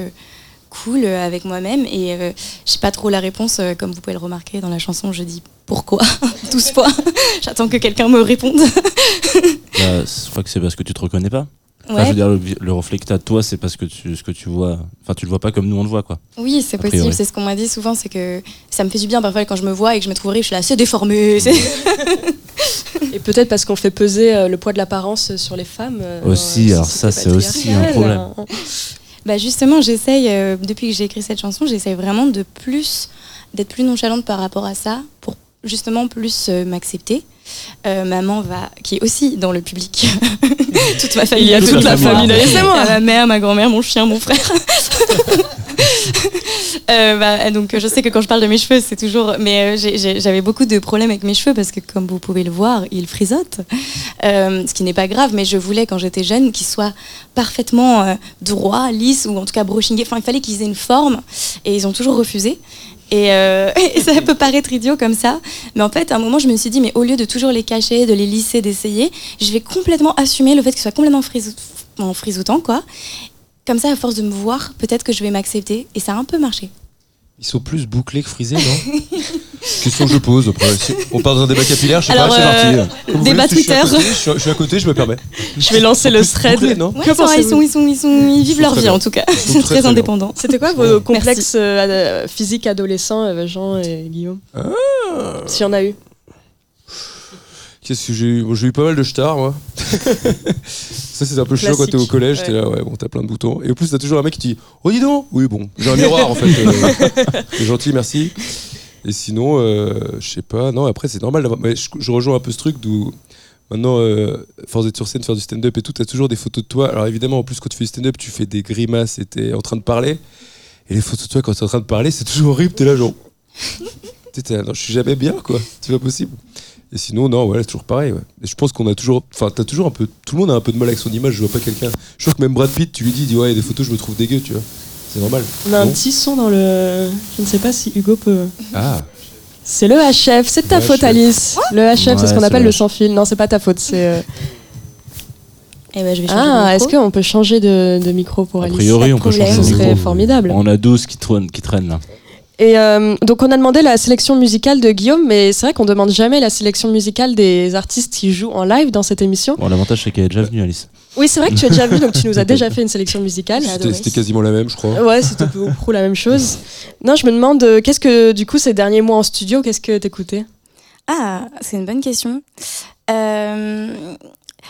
cool euh, avec moi-même Et euh, j'ai pas trop la réponse, euh, comme vous pouvez le remarquer dans la chanson, je dis pourquoi? 12 fois. J'attends que quelqu'un me réponde. Bah, c'est- je crois que c'est parce que tu te reconnais pas. Enfin, je veux dire, le, le reflet que t'as de toi, c'est parce que tu, ce que tu vois. Enfin, tu le vois pas comme nous on le voit, quoi. Oui, c'est possible. C'est ce qu'on m'a dit souvent, c'est que ça me fait du bien parfois quand je me vois et que je me trouve horrible, je suis là, c'est déformé. Et peut-être parce qu'on fait peser euh, le poids de l'apparence sur les femmes. euh, Aussi, alors ça, c'est aussi un problème. Bah justement, j'essaye, euh, depuis que j'ai écrit cette chanson, j'essaye vraiment de plus, d'être plus nonchalante par rapport à ça, pour justement plus euh, m'accepter. Euh, maman va, qui est aussi dans le public. toute ma famille. Il y a toute la famille derrière. C'est moi. Ma mère, ma grand-mère, mon chien, mon frère. Euh, bah, donc je sais que quand je parle de mes cheveux, c'est toujours. Mais euh, j'avais beaucoup de problèmes avec mes cheveux parce que, comme vous pouvez le voir, ils frisotent. Euh, ce qui n'est pas grave, mais je voulais quand j'étais jeune qu'ils soient parfaitement euh, droits, lisses ou en tout cas brushingés. Enfin, il fallait qu'ils aient une forme et ils ont toujours refusé. Et, ça peut paraître idiot comme ça, mais en fait, à un moment, je me suis dit, mais au lieu de toujours les cacher, de les lisser, d'essayer, je vais complètement assumer le fait qu'ils soient complètement frisou- quoi. Comme ça, à force de me voir, peut-être que je vais m'accepter. Et ça a un peu marché. Ils sont plus bouclés que frisés, non Question que je pose après. Si on part dans un débat capillaire, je sais Alors, pas, c'est euh, parti. Comme débat voulez, si je suis à Twitter. côté, Je suis, je suis à côté, je me permets. Je vais lancer le thread. Bouclés, non Ouais, Que ils, sont, ils, sont, ils, sont, ils, sont- ils vivent leur vie en tout cas. Ils sont C'est très, très, très bien. indépendant. C'était quoi vos complexes euh, physiques adolescents, euh, Jean et Guillaume Ah. S'il y en a eu. Qu'est-ce que j'ai eu? Bon, J'ai eu pas mal de stars, moi. ça, c'est un peu chiant quand t'es au collège. T'es là, ouais, bon, t'as plein de boutons. Et en plus, t'as toujours un mec qui dit Oh, dis donc Oui, bon, j'ai un miroir en fait. Euh, c'est gentil, merci. Et sinon, euh, je sais pas. Non, après, c'est normal d'avoir. Mais je, je rejoins un peu ce truc d'où. Maintenant, euh, force d'être sur scène, faire du stand-up et tout, t'as toujours des photos de toi. Alors évidemment, en plus, quand tu fais du stand-up, tu fais des grimaces et t'es en train de parler. Et les photos de toi, quand t'es en train de parler, c'est toujours horrible. T'es là, genre. T'es là, non, je suis jamais bien, quoi. C'est pas possible. Et sinon, non, ouais, c'est toujours pareil. Ouais. Et je pense qu'on a toujours. Enfin, t'as toujours un peu. Tout le monde a un peu de mal avec son image. Je vois pas quelqu'un. Je trouve que même Brad Pitt, tu lui dis, il dit, ouais, il y a des photos, je me trouve dégueu, tu vois. C'est normal. On a un petit son dans le. Je ne sais pas si Hugo peut. Ah, C'est le HF, c'est de ta Le faute HF. Alice. Le HF, c'est ce qu'on appelle le le sans fil. Non, c'est pas ta faute. C'est. euh, Et ben, je vais changer Ah, est-ce micro. qu'on peut changer de, de micro pour A Alice? priori, on peut changer de Ce serait micro. formidable. On a 12 qui traînent, qui traînent là. Et euh, donc on a demandé la sélection musicale de Guillaume, mais c'est vrai qu'on demande jamais la sélection musicale des artistes qui jouent en live dans cette émission. Bon, l'avantage, c'est qu'elle est déjà venue, Alice. Oui, c'est vrai que tu as déjà vu, donc tu nous as déjà fait une sélection musicale. c'était c'était quasiment la même, je crois. Ouais, c'était peu ou prou la même chose. Non, je me demande, euh, qu'est-ce que, du coup, ces derniers mois en studio, qu'est-ce que t'écoutais? Ah, c'est une bonne question. Euh,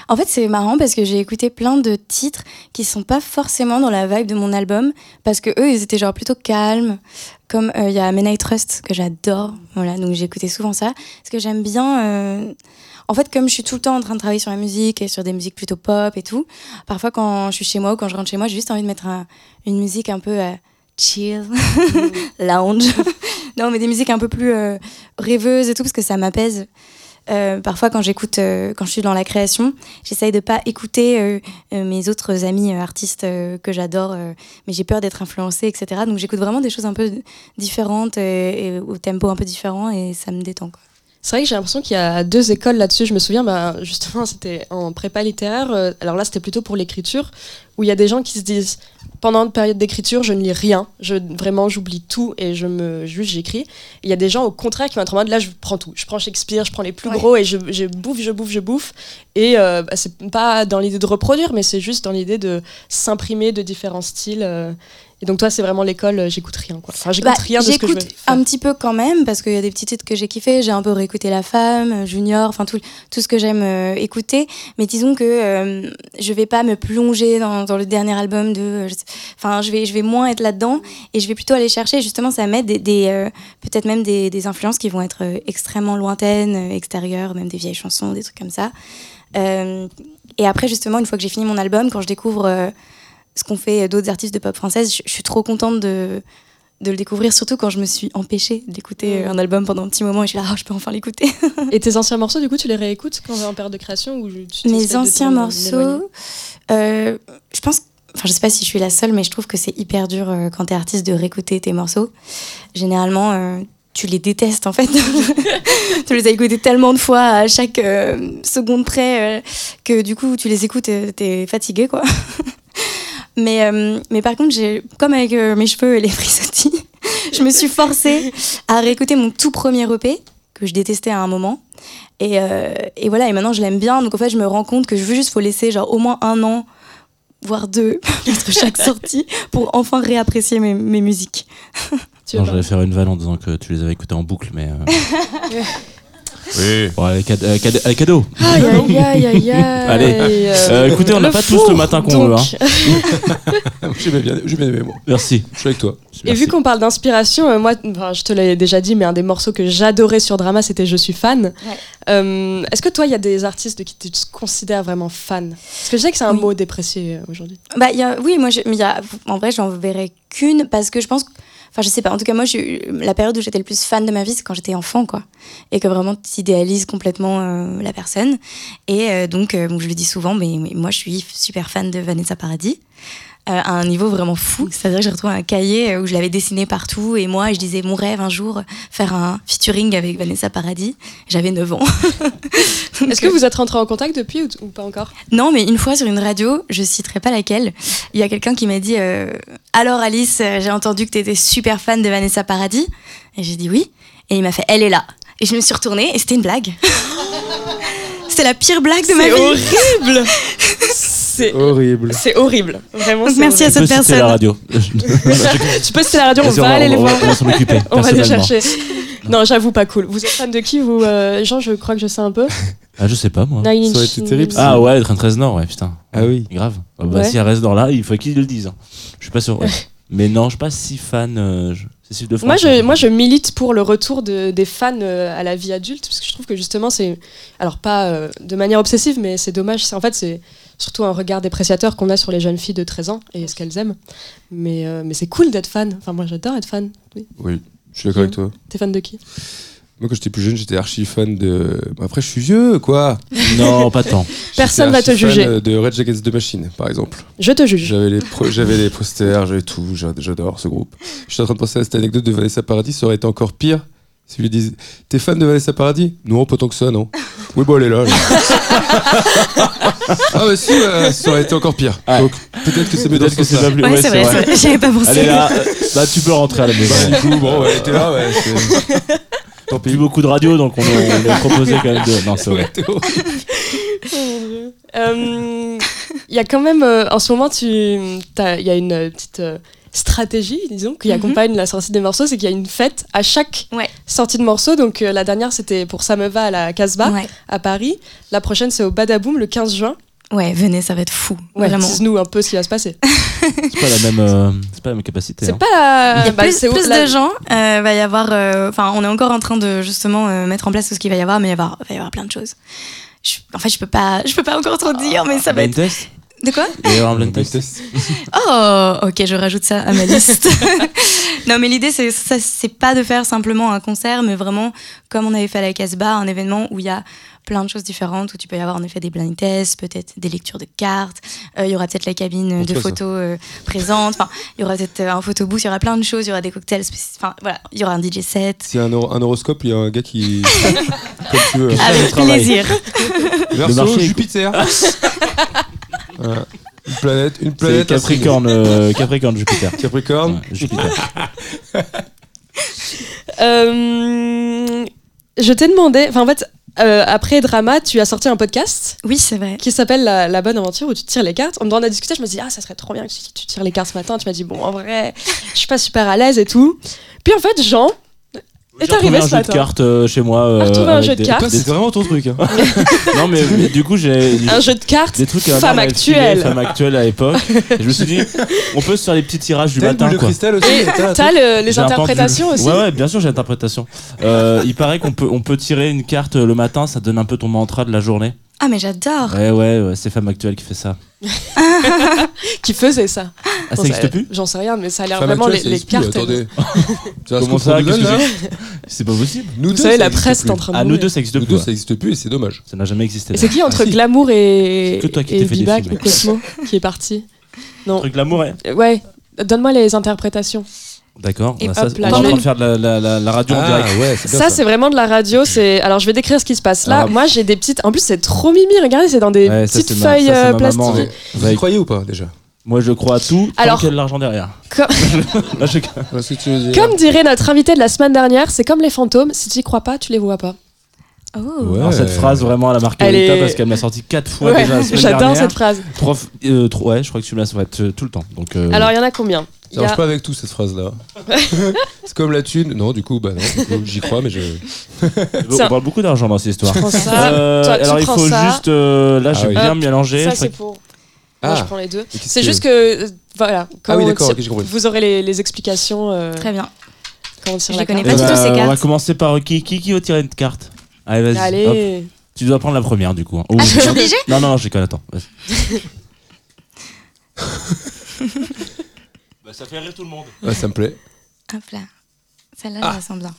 En fait, c'est marrant parce que j'ai écouté plein de titres qui sont pas forcément dans la vibe de mon album parce que eux, ils étaient genre plutôt calmes. Comme euh, il y a Men I Trust que j'adore, voilà, donc écouté souvent ça parce que j'aime bien. euh, En fait, comme je suis tout le temps en train de travailler sur la musique et sur des musiques plutôt pop et tout, parfois quand je suis chez moi ou quand je rentre chez moi, j'ai juste envie de mettre un- une musique un peu euh, chill, lounge. non, mais des musiques un peu plus euh, rêveuses et tout parce que ça m'apaise. Euh, parfois, quand j'écoute, euh, quand je suis dans la création, j'essaye de pas écouter euh, euh, mes autres amis euh, artistes que j'adore, mais j'ai peur d'être influencée, etc. Donc, j'écoute vraiment des choses un peu différentes et, et au tempo un peu différent et ça me détend. Quoi. C'est vrai que j'ai l'impression qu'il y a deux écoles là-dessus. Je me souviens, bah, justement, c'était en prépa littéraire. euh, alors là, c'était plutôt pour l'écriture, où il y a des gens qui se disent pendant une période d'écriture, je ne lis rien. Je, vraiment, j'oublie tout et je me juste j'écris. Il y a des gens au contraire qui vont être en mode là, je prends tout. Je prends Shakespeare, je prends les plus Ouais. gros et je, je bouffe, je bouffe, je bouffe. Et euh, bah, c'est pas dans l'idée de reproduire, mais c'est juste dans l'idée de s'imprimer de différents styles. euh. Et donc toi, c'est vraiment l'école. euh, J'écoute rien, quoi. Enfin, j'écoute Bah, rien de ce que je veux. un petit peu quand même parce qu'il y a des petits titres que j'ai kiffé. J'ai un peu réécouté La Femme, euh, Junior, enfin tout, tout ce que j'aime euh, écouter. Mais disons que euh, je vais pas me plonger dans, dans le dernier album de. euh, je Enfin, je vais, je vais moins être là-dedans et je vais plutôt aller chercher. Justement, ça m'aide des, des, peut-être même des, des influences qui vont être extrêmement lointaines, extérieures, même des vieilles chansons, des trucs comme ça. Et après, justement, une fois que j'ai fini mon album, quand je découvre ce qu'ont fait d'autres artistes de pop française, je, je suis trop contente de, de le découvrir, surtout quand je me suis empêchée d'écouter un album pendant un petit moment et je suis là, Ah, je peux enfin l'écouter. Et tes anciens morceaux, du coup, tu les réécoutes quand on est en période de création ou tu Mes anciens morceaux, euh, je pense, enfin je sais pas si je suis la seule, mais je trouve que c'est hyper dur euh, quand t'es artiste de réécouter tes morceaux. Généralement, euh, tu les détestes en fait. tu les as écoutés tellement de fois à chaque seconde près que du coup tu les écoutes, t'es fatigué quoi. Mais, euh, mais par contre, j'ai, comme avec euh, mes cheveux et les frisottis, je me suis forcée à réécouter mon tout premier EP que je détestais à un moment. Et, euh, et voilà, et maintenant je l'aime bien. Donc en fait, je me rends compte que je veux juste faut laisser genre au moins un an, voire deux, entre chaque sortie, pour enfin réapprécier mes, mes musiques. Non, j'allais faire une vanne en disant que tu les avais écoutés en boucle, mais. euh, Oui. Bon, allez, cade- euh, cade- allez, cadeau. Aïe, aïe, aïe, aïe, aïe. Allez. Euh, Euh, écoutez, on n'a le pas tous four, le matin qu'on veut. donc. Hein. J'ai bien, j'ai bien aimé, moi. Merci. Je suis avec toi. Et vu qu'on parle d'inspiration, euh, moi, enfin, je te l'ai déjà dit, mais un des morceaux que j'adorais sur Drama, c'était Je suis fan. Euh, Est-ce que toi, il y a des artistes de qui tu te considères vraiment fan? Parce que je sais que c'est un Oui. mot déprécié euh, aujourd'hui. Bah, il y a, oui, moi, je, mais il y a, en vrai, j'en verrai qu'une parce que je pense. que- Enfin, je sais pas. En tout cas, moi, la période où j'étais le plus fan de ma vie, c'est quand j'étais enfant, quoi. Et que vraiment, tu idéalises complètement euh, la personne. Et euh, donc, euh, je le dis souvent, mais, mais moi, je suis super fan de Vanessa Paradis. Euh, à un niveau vraiment fou. C'est-à-dire que j'ai retrouvé un cahier euh, où je l'avais dessiné partout et moi, je disais mon rêve un jour, faire un featuring avec Vanessa Paradis. J'avais 9 ans. Est-ce que vous êtes rentrés en contact depuis ou, pas encore? Non, mais une fois sur une radio, je citerai pas laquelle, il y a quelqu'un qui m'a dit euh, Alors Alice, j'ai entendu que tu étais super fan de Vanessa Paradis. Et j'ai dit oui. Et il m'a fait Elle est là. Et je me suis retournée et c'était une blague. c'était la pire blague de ma C'est vie. horrible C'est horrible. C'est horrible. Vraiment, Donc merci à cette Tu peux citer personne. la radio. tu peux citer la radio, on va aller les voir. on va s'en occuper, On va les chercher. Non, j'avoue, pas cool. Vous êtes fan de qui, vous euh, Jean, je crois que je sais un peu. Ah, je sais pas, moi. Nine Ça aurait été terrible. Ah ouais, le train 13 Nord, ouais, putain. Ah oui. Grave. Ah bah, Ouais. Si elle reste dans là, il faut qu'ils le disent. hein. Je suis pas sûr. ouais. Mais non, je suis pas si fan. euh, je- De France. Moi je, hein. moi, je milite pour le retour de- des fans euh, à la vie adulte, parce que je trouve que justement, c'est. Alors, pas euh, de manière obsessive, mais c'est dommage. C'est- En fait, c'est surtout un regard dépréciateur qu'on a sur les jeunes filles de 13 ans et ce qu'elles aiment. Mais, euh, mais c'est cool d'être fan. Enfin, moi, j'adore être fan. Oui. Oui, je suis d'accord avec toi. T'es fan de qui? Moi, quand j'étais plus jeune, j'étais archi fan de. Bon, Après, je suis vieux, quoi. Non, pas tant. Personne va te juger. fan, euh, De Red Against the Machine, par exemple. Je te juge. J'avais les, pro- j'avais les posters, j'avais tout. j'a- J'adore ce groupe. Je suis en train de penser à cette anecdote de Vanessa Paradis. Ça aurait été encore pire si lui disent T'es fan de Vanessa Paradis? Non, pas tant que ça, non. Oui, bon, elle est là. là. ah, bah si, bah, ça aurait été encore pire. Donc, peut-être que c'est mieux Peut-être que c'est pas plus. Ouais, ouais, c'est vrai, vrai. J'y avais pas pensé. Allez là, euh, bah, tu peux rentrer à la maison. Bah, du coup, bon, ouais, elle était là, ouais. Tant pis, beaucoup de radio, donc on, a proposé quand même de. Non, c'est vrai. Horrible. Euh, Il y a quand même, euh, en ce moment, il y a une euh, petite euh, stratégie, disons, qui Mhm. accompagne la sortie des morceaux, c'est qu'il y a une fête à chaque Ouais. sortie de morceau. Donc euh, la dernière, c'était pour Ça me va à la Casbah, Ouais. à Paris. La prochaine, c'est au Badaboom, le 15 juin. Ouais, venez, ça va être fou. Ouais, Vraiment. Dis-nous un peu ce qui va se passer. C'est pas la même, euh, c'est pas la même capacité. C'est hein. pas la... Il y a bah, plus, la- de gens. euh, va y avoir. euh, Enfin, on est encore en train de justement euh, mettre en place tout ce qu'il va y avoir, mais il va y avoir, va y avoir plein de choses. Je- en fait, je peux pas, je peux pas encore trop dire, mais ça va être. test? De quoi Il va y avoir un blind test. Oh, ok, je rajoute ça à ma liste. non, mais l'idée, c'est ça, c'est pas de faire simplement un concert, mais vraiment, comme on avait fait à la Casbah, un événement où il y a plein de choses différentes, où tu peux y avoir en effet des blind tests, peut-être des lectures de cartes, euh, il y aura peut-être la cabine de photos euh, présente, enfin, il y aura peut-être euh, un photobooth, il y aura plein de choses, il y aura des cocktails, spéc- enfin, voilà, il y aura un DJ set. S'il y a un, hor- un horoscope, il y a un gars qui. Comme tu veux. Avec plaisir. Est- Jupiter. Voilà. Une planète, une C'est planète. Capricorne, euh, Capricorne, Jupiter. Capricorne. Ouais, Jupiter. Euh, je t'ai demandé, enfin en fait, euh, après Drama, tu as sorti un podcast Oui, c'est vrai. qui s'appelle la, La Bonne Aventure où tu tires les cartes. On demande à discuter, je me dis ah ça serait trop bien que tu, tu tires les cartes ce matin. Tu m'as dit bon en vrai, je suis pas super à l'aise et tout. Puis en fait Jean J'ai retrouvé arrivé un jeu de cartes euh, chez moi. euh, retrouvé un jeu de cartes. C'est vraiment ton truc. hein. Non, mais, mais du coup, j'ai. Un jeu de cartes. Des trucs Femme actuelle. Femme actuelle à l'époque. Et je me suis dit, on peut se faire les petits tirages du T'as matin. boule de quoi. cristal aussi Et t'as le- les J'ai un interprétations pendule. aussi. Ouais, ouais, bien sûr, j'ai l'interprétation. Euh, il paraît qu'on peut, on peut tirer une carte le matin, ça donne un peu ton mantra de la journée. Ah, mais j'adore. Ouais, ouais, ouais, c'est Femme Actuelle qui fait ça. qui faisait ça. Ah, ça n'existe plus? J'en sais rien, mais ça a l'air Femme vraiment les, actuelle, ça les cartes. Attendez. Tu vois ce Comment qu'on ça nous Qu'est-ce donne, que là j'ai C'est pas possible. Nous Vous deux, savez, ça la existe presse est plus. en train de Ah, nous mourir. deux, ça existe Nous plus. deux, ouais. ça existe plus et c'est dommage. Ça n'a jamais existé. Et c'est qui entre Ah, si. Glamour et, Que toi qui et t'es fait des Bibac films, ou Cosmo qui est parti? Non. Truc l'amour. Euh, Ouais, donne-moi les interprétations. D'accord. Et ça, hop là, on est en train de faire de la, la, la, la radio en Ah direct. ouais, c'est bien Ça, ça. c'est vraiment de la radio. C'est alors je vais décrire ce qui se passe là. Ah. Moi, j'ai des petites. En plus, c'est trop mimi. Regardez, c'est dans des Ouais, ça, petites ma- feuilles euh, ma maman, plastiques. ouais. Vous y croyez ou pas déjà? Moi, je crois à tout. Alors- Alors, qu'il y a de l'argent derrière. Là, je-. Comme dirait notre invité de la semaine dernière, c'est comme les fantômes. Si tu y crois pas, tu les vois pas. Oh. Ouais. Alors cette phrase vraiment à la marque Elle Rita est- parce qu'elle m'a sorti quatre fois Ouais, déjà J'adore cette phrase. Prof, euh, trop- ouais, je crois que tu me la souhaites euh, tout le temps. Donc, euh, Alors, il y en a combien? Ça marche a- pas avec tout cette phrase-là. c'est comme la thune. Non, du coup, bah non. J'y crois, mais je. on parle beaucoup d'argent dans cette histoire. Tu prends ça, Euh, toi, tu alors il prends faut ça. juste, euh, là Ah j'ai oui. bien mélangé. Ça, je c'est pour. Ah. Moi, je prends les deux. C'est que- juste que. euh, Voilà. Quand Ah oui, d'accord. Vous aurez les, les explications. euh, Très bien. Quand on tire Je la connais carte. pas du tout, ces On va cartes. commencer par qui, qui, qui veut tirer une carte? Allez, vas-y. Allez. Tu dois prendre la première du coup. Ou- Ah, je suis obligée Non, non, j'ai quand attends. bah, ça fait rire tout le monde. Ah, ça me plaît. Hop là. Celle-là, Ah. je la sens bien.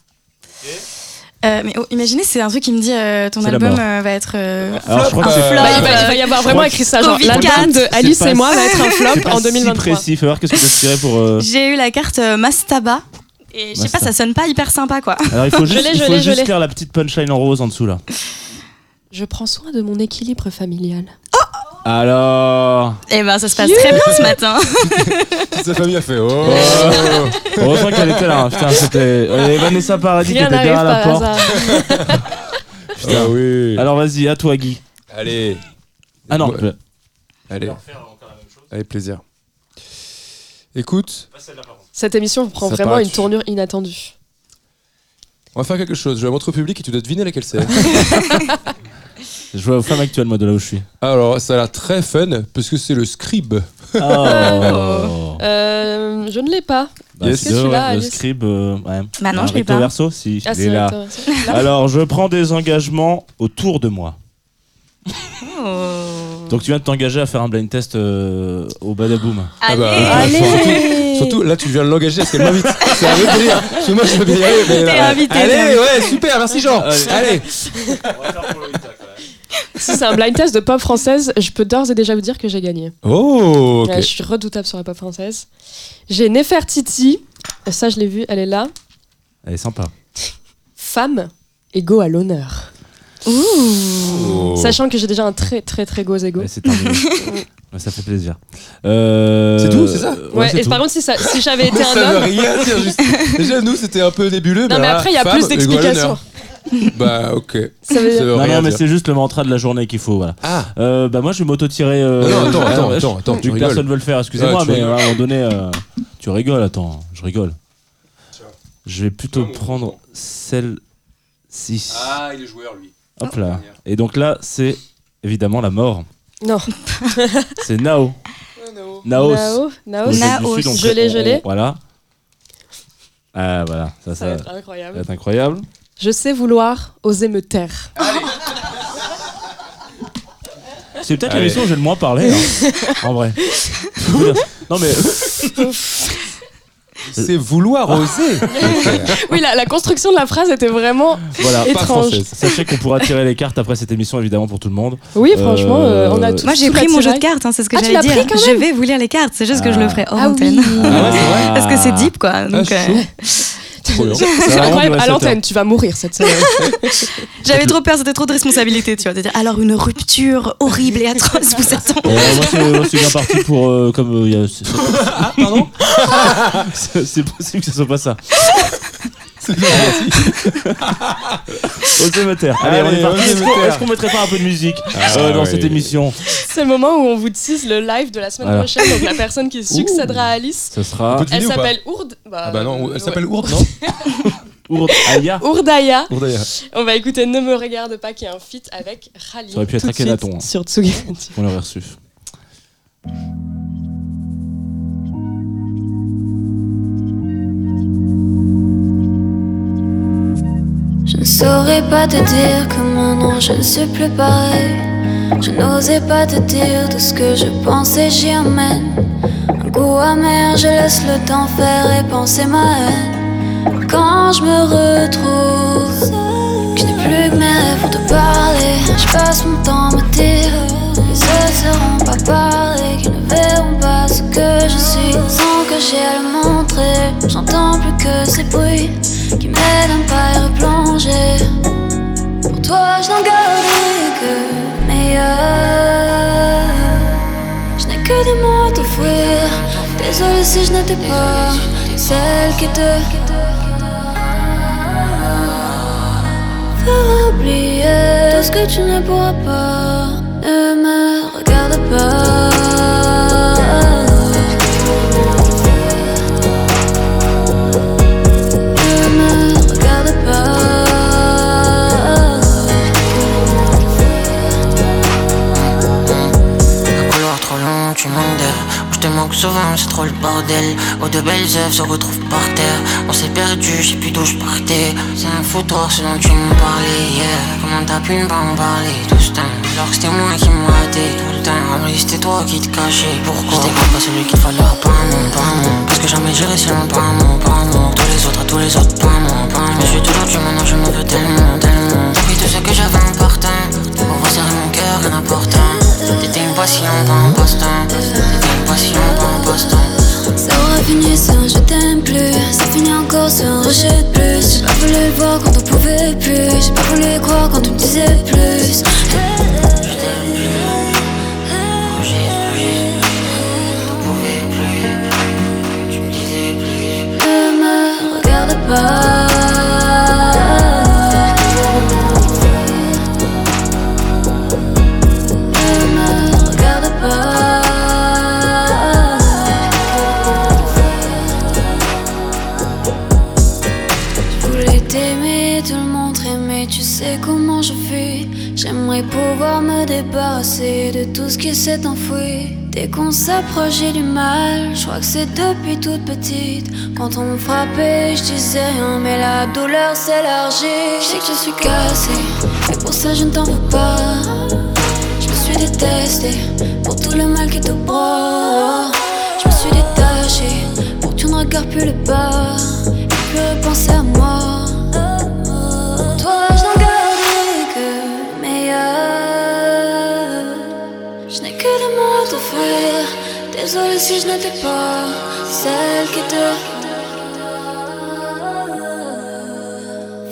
Euh, mais oh, imaginez, c'est un truc qui me dit euh, ton album euh, va être euh, Alors, je crois que un c'est- flop. Bah, il, va, il va y avoir vraiment écrit ça. Genre, l'album 4. de Alice et moi va être un flop pas en si 2023. précis. Faut voir qu'est-ce que tu pour. euh, J'ai eu la carte euh, Mastaba. Et je sais pas, ça sonne pas hyper sympa quoi. Alors il faut juste, il faut juste lire la petite punchline en rose en dessous là. Je prends soin de mon équilibre familial. Alors. Et ben ça se passe très bien ce matin. Toute sa famille a fait. Oh Heureusement qu'elle était là. hein. Putain, c'était. Et Vanessa Paradis qui Rien était n'arrive derrière la par porte. hasard. Ah oui. Alors vas-y, à toi Guy. Allez. Ah non. Moi- Allez. Allez, plaisir. Écoute, Cette émission prend Ça vraiment paraît une tournure inattendue. on va faire quelque chose. Je vais montrer au public et tu dois deviner laquelle c'est. Je vois aux femmes actuelles moi de là où je suis. Alors, ça a l'air très fun parce que c'est le scribe. Oh. Euh, je ne l'ai pas. Bah, Yes. c'est Est-ce que l'as, le Alice scribe. euh, ouais. Bah non, Un je l'ai recto pas. verso, si. Ah, il c'est est là. intéressant. Alors, je prends des engagements autour de moi. Oh. Donc, tu viens de t'engager à faire un blind test euh, au Badaboom. Ah bah, Allez. Allez Surtout, là, tu viens de l'engager parce qu'elle m'invite. C'est un vrai délire. Parce que moi, je veux bien y aller. mais, T'es invité, t'es Allez, ouais, super, merci Jean. Allez. Si c'est un blind test de pop française, je peux d'ores et déjà vous dire que j'ai gagné. Oh, ok. Ouais, je suis redoutable sur la pop française. J'ai Nefertiti. Ça, je l'ai vu, elle est là. Elle est sympa. Femme, égaux à l'honneur. Oh. Sachant que j'ai déjà un très très très gros ego. Ouais. Ouais, ça fait plaisir. Euh, C'est tout, c'est ça Ouais, et tout. par contre, si, ça- si j'avais été un ça veut homme. rien dire. Juste... Déjà, nous, c'était un peu nébuleux. Non, mais après, il y a femme, plus d'explications. Bah, ok. Ça veut dire- Ça veut Non, rien non, mais dire. c'est juste le mantra de la journée qu'il faut. Voilà. Ah, Euh, bah moi je vais m'auto-tirer. euh, Non, non, attends, ah, attends, attends, attends, vu tu que rigoles. personne veut le faire, excusez-moi, tu mais à rigoles. un moment donné, euh, tu rigoles, attends, je rigole. Je vais plutôt prendre celle-ci. Ah, il est joueur, lui. Hop là. Et donc là, c'est évidemment la mort. Non. C'est Nao. Naos. Nao, Naos. Naos. Sud, donc Je l'ai, je l'ai. Voilà. Ah voilà, ça, Ça ça, va être ça incroyable. va être incroyable. Je sais vouloir, oser me taire. C'est peut-être Allez. l'émission où j'ai le moins parlé, hein, en vrai. non mais C'est vouloir oser. Oui, la, la construction de la phrase était vraiment voilà. Étrange. Sachez qu'on pourra tirer les cartes après cette émission, évidemment, pour tout le monde. Oui, franchement, euh, on a Euh, tout. Moi j'ai pris mon jeu de cartes, hein, c'est ce que Ah, j'allais dire. Je vais vous lire les cartes, c'est juste que je le ferai hors Ah oui. antenne. Ah ouais, vrai Parce que c'est deep quoi. Donc, Ah, euh. C'est incroyable. À l'antenne, tu vas mourir cette semaine. J'avais trop peur, c'était trop de responsabilité, tu vois. de dire, alors une rupture horrible et atroce vous attend. Euh, moi, c'est, bien parti pour. euh, comme. euh, Ah, pardon? C'est, c'est possible que ce soit pas ça. C'est me taire. Allez, on Allez, est parti. Est-ce qu'on, taire. est-ce qu'on mettrait pas un peu de musique Ah, euh, dans cette émission C'est le moment où on vous tease le live de la semaine Voilà. prochaine. Donc la personne qui succédera à Alice, Ça sera. Elle s'appelle Ourd. Ah bah non, euh, elle s'appelle ouais. Ourde, non Ourd Aya. Ourdaya. Ourdaya. On va écouter Ne me regarde pas qui est un feat avec Rally. Ça aurait pu être Akhenaton, hein. Sur Tsugi. On l'aurait reçu. Ne saurais pas te dire que maintenant je ne suis plus pareil. Je n'osais pas te dire tout ce que je pensais, j'y emmène. Un goût amer, je laisse le temps faire et penser ma haine. Quand je me retrouve, que je n'ai plus que mes rêves pour te parler. Je passe mon temps à me dire, ils ne seront pas parlés, qu'ils ne verront pas ce que je suis. Sans que j'ai à le montrer, j'entends plus que ces bruits qui m'aident à ne pas replonger. Toi, je n'en que meilleur. Je n'ai que des mots à t'offrir. Désolé si je n'étais pas celle qui te Faire oublier tout ce que tu ne pourras pas. Ne me regarde pas. Souvent, c'est trop le bordel. Oh, de belles œuvres se retrouvent par terre. On s'est perdu, je sais plus d'où je partais. C'est un foutoir ce dont tu me parlais hier. Comment t'as pu ne pas en parler tout ce temps? Alors que c'était moi qui me ratais tout le temps. En vrai, c'était toi qui te cachais. Pourquoi? J'étais pas celui qu'il fallait, pas mon, pas mon. Parce que jamais j'irai sinon pas mon, pas mon. Tous les autres, à tous les autres, pas mon, pas mon. Je suis toujours tué, maintenant je m'en veux tellement, tellement. J'ai tout ce que j'avais en partant. Pour resserrer mon cœur, rien d'important. T'étais passion, pas un passe-temps. Une passion, pas un passe-temps. Ça aurait fini sur je t'aime plus. Ça finit encore sur un rejet de plus. J'ai pas voulu le voir quand on pouvait plus. J'ai pas voulu croire quand on me disait plus. Ne de tout ce qui s'est enfoui. Dès qu'on s'approche, j'ai du mal. Je crois que c'est depuis toute petite. Quand on me frappait, je disais rien, mais la douleur s'élargit. Je sais que je suis cassée, et pour ça je ne t'en veux pas. Je me suis détestée pour tout le mal qui te broie. Je me suis détachée pour que tu ne regardes plus le bas si je n'étais pas celle qui te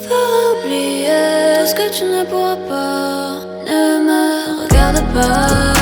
fera oublier ce que tu ne pourras pas. Ne me regarde pas.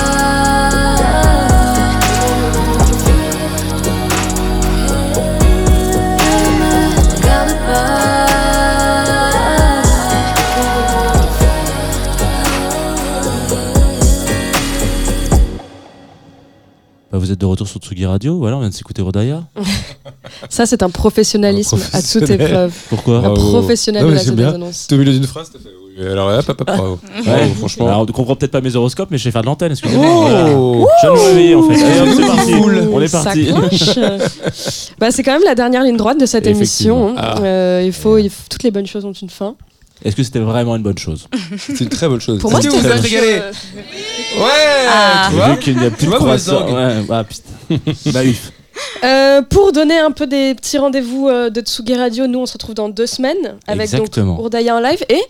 Vous êtes de retour sur Tsugi Radio, voilà, on vient de s'écouter Rodaya. Ça, c'est un professionnalisme à toute épreuve. Pourquoi Un Bravo. professionnel Non, de la résonance. T'es au milieu d'une phrase, t'as fait. oui, Alors, hop, hop, hop, bravo. Bravo, franchement. Alors, on comprend peut-être pas mes horoscopes, mais je vais faire de l'antenne, excusez-moi. Oh. Je me réveiller en fait. Allez, c'est parti. Cool. On est Ça parti. bah, c'est quand même la dernière ligne droite de cette émission. Effectivement. Ah. Euh, il faut, il faut- toutes les bonnes choses ont une fin. Est-ce que c'était vraiment une bonne chose? C'est une très bonne chose. Pour moi, c'était vous une bonne chose. Ouais Ah. Tu vois Vu qu'il n'y a plus Tu de vois, croissant. Wolfgang Ouais, ah putain. bah oui. Euh, pour donner un peu des petits rendez-vous euh, de Tsugi Radio, nous on se retrouve dans deux semaines avec Exactement. donc Ourdaya en live et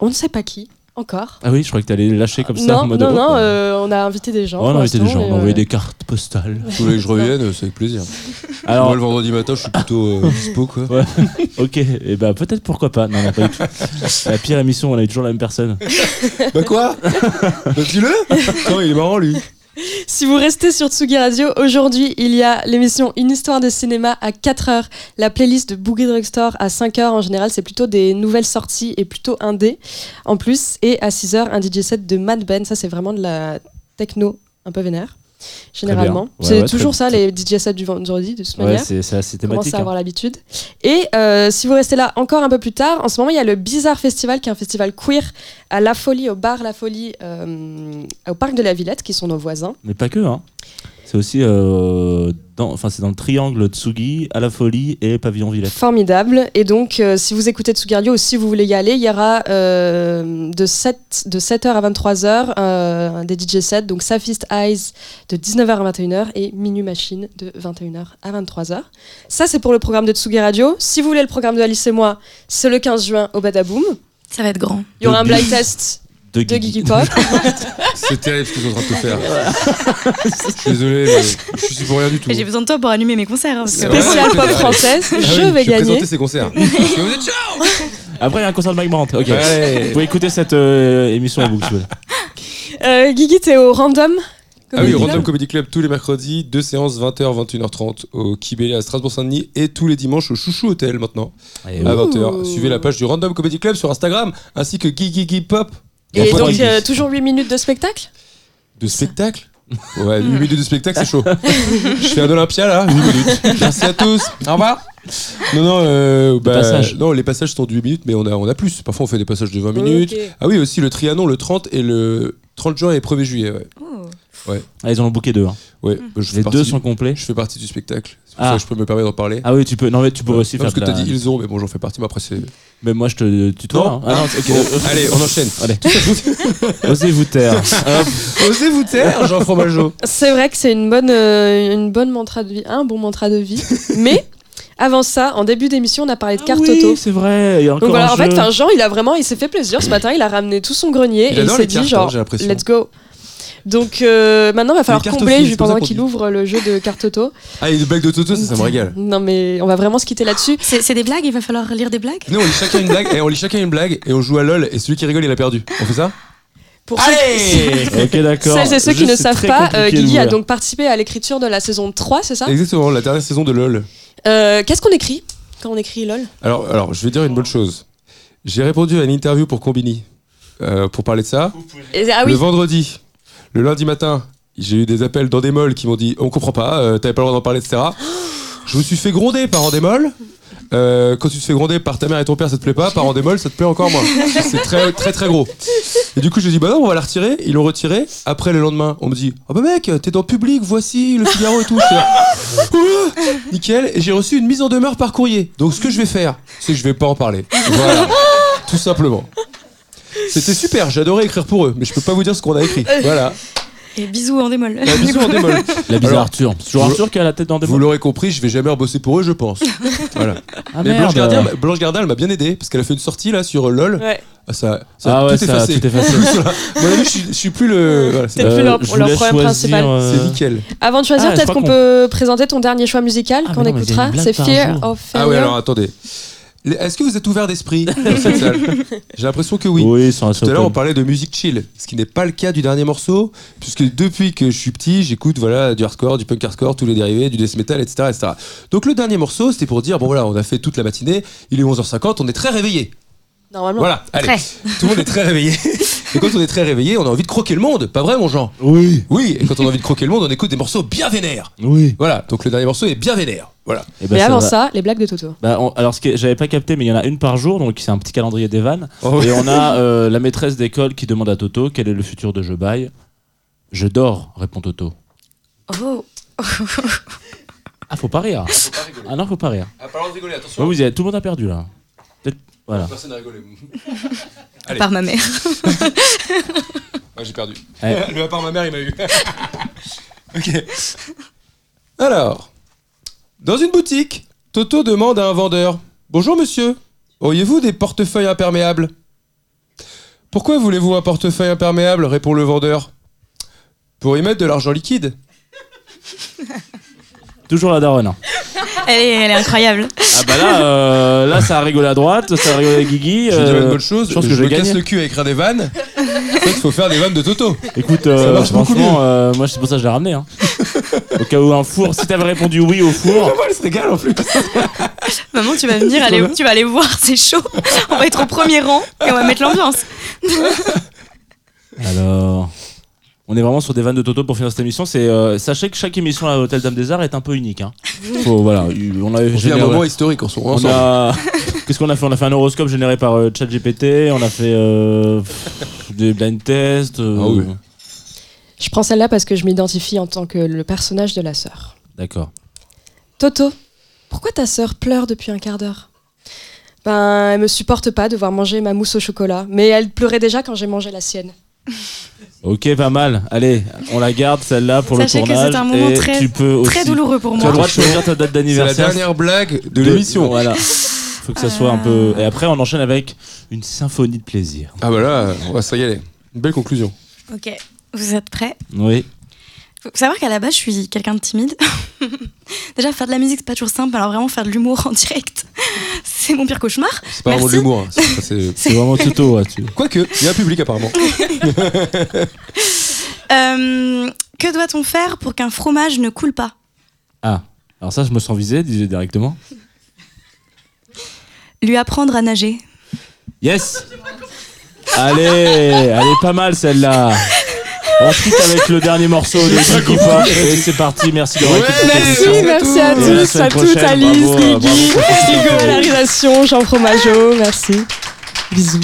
on ne sait pas qui encore. Ah oui, je crois que t'allais lâcher comme ça non, en mode. non, oh, non, bah. euh, on a invité des gens. On a invité des gens, on a euh, envoyé des cartes postales. Si vous voulez que je revienne, c'est avec plaisir. Alors- Moi, le vendredi matin, je suis plutôt euh, dispo, quoi. Ouais. ok, et bah peut-être pourquoi pas. Non, non, pas du tout. La pire émission, on a eu toujours la même personne. Bah quoi? Bah dis-le Non, il est marrant, lui. Si vous restez sur Tsugi Radio, aujourd'hui, il y a l'émission Une histoire de cinéma à 4h, la playlist de Boogie Drugstore à 5h. En général, c'est plutôt des nouvelles sorties et plutôt indé en plus. Et à 6h, un DJ set de Mad Ben. Ça, c'est vraiment de la techno un peu vénère, généralement. Ouais, c'est ouais, toujours ça, les DJ sets du vendredi, de toute Ouais, manière. c'est c'est assez On commence thématique. à hein. avoir l'habitude. Et euh, si vous restez là encore un peu plus tard, en ce moment, il y a le Bizarre Festival, qui est un festival queer à La Folie, au bar La Folie, euh, au parc de la Villette, qui sont nos voisins. Mais pas que, hein. C'est aussi euh, dans, enfin, c'est dans le triangle Tsugi, à la folie et pavillon Villette. Formidable. Et donc, euh, si vous écoutez Tsugario ou si vous voulez y aller, il y aura euh, de, 7, de 7h à 23h euh, des DJ sets. Donc, Safist Eyes de 19h à 21h et Minu Machine de 21h à 23h. Ça, c'est pour le programme de Tsugi Radio. Si vous voulez le programme de Alice et moi, c'est le 15 juin au Badaboom. Ça va être grand. Il y aura un blind test de de Geeky. Geeky Pop. C'est terrible ce que tu es en train de te faire. je suis désolé, mais je suis pour rien du tout. J'ai besoin de toi pour allumer mes concerts. hein, Spécial pop française. Ah je oui, vais je gagner. présenter ces concerts. Vous êtes chaud Après, il y a un concert de Mike Brandt. Ok. Ouais. Vous pouvez écouter cette euh, émission si vous voulez. Euh, Guigui, t'es au random Ah oui, Comedy Random Club Comedy Club tous les mercredis, deux séances 20h, 21h30 au Kibélé à Strasbourg-Saint-Denis et tous les dimanches au Chouchou Hotel maintenant Et à oui. 20h. Suivez la page du Random Comedy Club sur Instagram ainsi que Guy Pop. Et donc, Guy. euh, toujours 8 minutes de spectacle de spectacle? Ouais, 8 minutes de spectacle, c'est chaud. Je fais un Olympia là, 8 minutes. Merci à tous. Au revoir. Non, non, euh, bah, passages. non, les passages sont de 8 minutes, mais on a, on a plus. Parfois, on fait des passages de 20 minutes. Ok. Ah oui, aussi le Trianon le 30 et le 30 juin et 1er juillet. Ouais. Ouais. Ah, ils en ont booké deux. hein. Ouais, bah, je fais Les deux du- sont complets. Je fais partie du spectacle. C'est pour Ah. ça que je peux me permettre d'en parler. Ah oui, tu peux. Non, mais tu pourrais aussi Non, faire. parce que de t'as la- dit ils ont, mais bon, j'en fais partie, mais après c'est. Mais moi, je te tutoie. Non. hein. Ah. Bon, allez, on enchaîne. Allez. Osez vous taire. Osez vous taire, Jean Fromageau. C'est vrai que c'est une bonne, euh, une bonne mantra de vie, un bon mantra de vie. Mais avant ça, en début d'émission, on a parlé de cartes Ah oui, auto. c'est vrai. Il y a encore Donc voilà, un en fait, jeu. enfin, Jean, il a vraiment, il s'est fait plaisir ce matin. Il a ramené tout son grenier Il et il s'est dit hein, genre, l'impression. let's go. Donc euh, maintenant, il va falloir combler aussi, pendant qu'il ouvre le jeu de cartes auto. Ah, et des blagues de Toto, ça, ça me régale. Non mais on va vraiment se quitter là-dessus. C'est c'est des blagues, il va falloir lire des blagues? Nous, on lit chacun une blague, et on lit chacun une blague, et on joue à LoL, et celui qui rigole, il a perdu. On fait ça? Pour ceux qui- Ok, d'accord. Celles et ceux qui ne savent pas, euh, Guigui a donc participé à l'écriture de la saison 3, c'est ça? Exactement, la dernière saison de LoL. Euh, Qu'est-ce qu'on écrit quand on écrit LOL? Alors, alors, je vais dire une bonne chose. J'ai répondu à une interview pour Combini, euh, pour parler de ça. Et- Ah Le oui, vendredi, le lundi matin, j'ai eu des appels dans des qui m'ont dit on comprend pas, euh, t'avais pas le droit d'en parler, etc. Je me suis fait gronder par Andémol. Euh, quand tu te fais gronder par ta mère et ton père, ça te plaît pas. Par Andémol, ça te plaît encore moins. C'est très, très, très gros. Et du coup, j'ai dit bah non, on va la retirer. Ils l'ont retiré. Après, le lendemain, on me dit oh bah mec, t'es dans public, voici le Figaro et tout. Nickel. Et j'ai reçu une mise en demeure par courrier. Donc, ce que je vais faire, c'est que je vais pas en parler. Voilà. Tout simplement. C'était super, j'adorais écrire pour eux, mais je peux pas vous dire ce qu'on a écrit. Voilà. Et bisous en démol. La bisous en démol. La bise Alors, Arthur. C'est toujours vous- Arthur qui a la tête dans des Vous l'aurez compris, je vais jamais rebosser pour eux, je pense. Voilà. Ah, mais merde. Blanche Gardin, elle m'a bien aidé parce qu'elle a fait une sortie là sur euh, LOL. ouais. Ah, ça, ça Ah a ouais, tout ça a effacé. tout effacé. Voilà. Mon je, suis- je suis plus le. Voilà, c'est Peut-être plus leur- je vous leur laisse problème choisir, principal. euh, c'est nickel. Avant de choisir, Ah, je peut-être crois qu'on qu'on- peut présenter ton dernier choix musical Ah, qu'on mais non, mais il y a écoutera. blague C'est par Fear jour. of Ah Failure. ouais, alors attendez. Est-ce que vous êtes ouvert d'esprit dans cette salle J'ai l'impression que oui. Tout à l'heure, on parlait de musique chill, ce qui n'est pas le cas du dernier morceau, puisque depuis que je suis petit, j'écoute voilà du hardcore, du punk hardcore, tous les dérivés, du death metal, etc., etc. Donc le dernier morceau, c'était pour dire bon voilà, on a fait toute la matinée, il est 11h50, on est très réveillé. Normalement. Voilà, allez, Très. tout le monde est très réveillé. Et quand on est très réveillé, on a envie de croquer le monde, pas vrai, mon Jean? Oui. Oui. Et quand on a envie de croquer le monde, on écoute des morceaux bien vénères. Oui. Voilà. Donc le dernier morceau est bien vénère. Voilà. Et ben, Mais avant va. ça, les blagues de Toto. Bah, on- alors, ce que j'avais pas capté, mais il y en a une par jour, donc c'est un petit calendrier des vannes. Oh, Et on a euh, la maîtresse d'école qui demande à Toto quel est le futur de Je baille? Je dors, répond Toto. Oh. Ah, faut pas rire. Ah non, faut pas rire. Ah, parlons de rigoler, attention. Ouais, vous y êtes, tout le monde a perdu là. Voilà. Personne n'a rigolé. À part ma mère. Ouais, j'ai perdu. Ouais. Le à part ma mère, il m'a eu. ok. Alors, dans une boutique, Toto demande à un vendeur Bonjour monsieur, auriez-vous des portefeuilles imperméables? Pourquoi voulez-vous un portefeuille imperméable? répond le vendeur. Pour y mettre de l'argent liquide. Toujours la daronne. Elle est, elle est incroyable. Ah bah là, euh, là ça a rigolé à droite, ça a rigolé à Guigui. Je vais dire euh, une bonne chose, Je pense je, que je me vais casse le cul à écrire des vannes. en fait, il faut faire des vannes de Toto. Écoute, euh, franchement, euh, moi c'est pour ça que je l'ai ramené. Hein. Au cas où un four, si t'avais répondu oui au four, elle se régale en plus. Maman, tu vas venir, aller, tu vas aller voir, c'est chaud. On va être au premier rang et on va mettre l'ambiance. Alors, on est vraiment sur des vannes de Toto pour finir cette émission. C'est euh, sachez que chaque émission à l'Hôtel Dame des Arts est un peu unique. Hein. Faut- voilà, on vit un moment historique, se on a... Qu'est-ce qu'on a fait? On a fait un horoscope généré par euh, ChatGPT. On a fait euh, des blind tests. euh, Ah oui. Je prends celle-là parce que je m'identifie en tant que le personnage de la sœur. D'accord. Toto, pourquoi ta sœur pleure depuis un quart d'heure? Ben, elle me supporte pas de voir manger ma mousse au chocolat, mais elle pleurait déjà quand j'ai mangé la sienne. Ok, pas mal. Allez, on la garde celle-là pour Sachez le que tournage. c'est un moment et très- tu peux très aussi- douloureux pour Tu as moi. le droit de choisir ta date C'est la d'anniversaire. dernière blague de l'émission. Voilà. Faut que ça soit un peu. Et après, on enchaîne avec une symphonie de plaisir. Ah bah là, on va se régaler. Une belle conclusion. Ok, vous êtes prêts? Oui. Faut savoir qu'à la base, je suis quelqu'un de timide. Déjà, faire de la musique, c'est pas toujours simple. Alors, vraiment, faire de l'humour en direct, c'est mon pire cauchemar. C'est pas vraiment de l'humour. hein. C'est- vraiment Toto. ouais, tu- Quoique, il y a un public apparemment. Euh, Que doit-on faire pour qu'un fromage ne coule pas? Ah, alors ça, je me sens visé, disais directement. Lui apprendre à nager. Yes Allez, elle est pas mal celle-là. Ensuite avec le dernier morceau de Ziggy Pop. Et c'est parti, merci d'avoir écouté. Merci, merci à tous, à toutes, Alice, Guigui, Hugo à la réalisation, Jean Fromageau, merci. Bisous.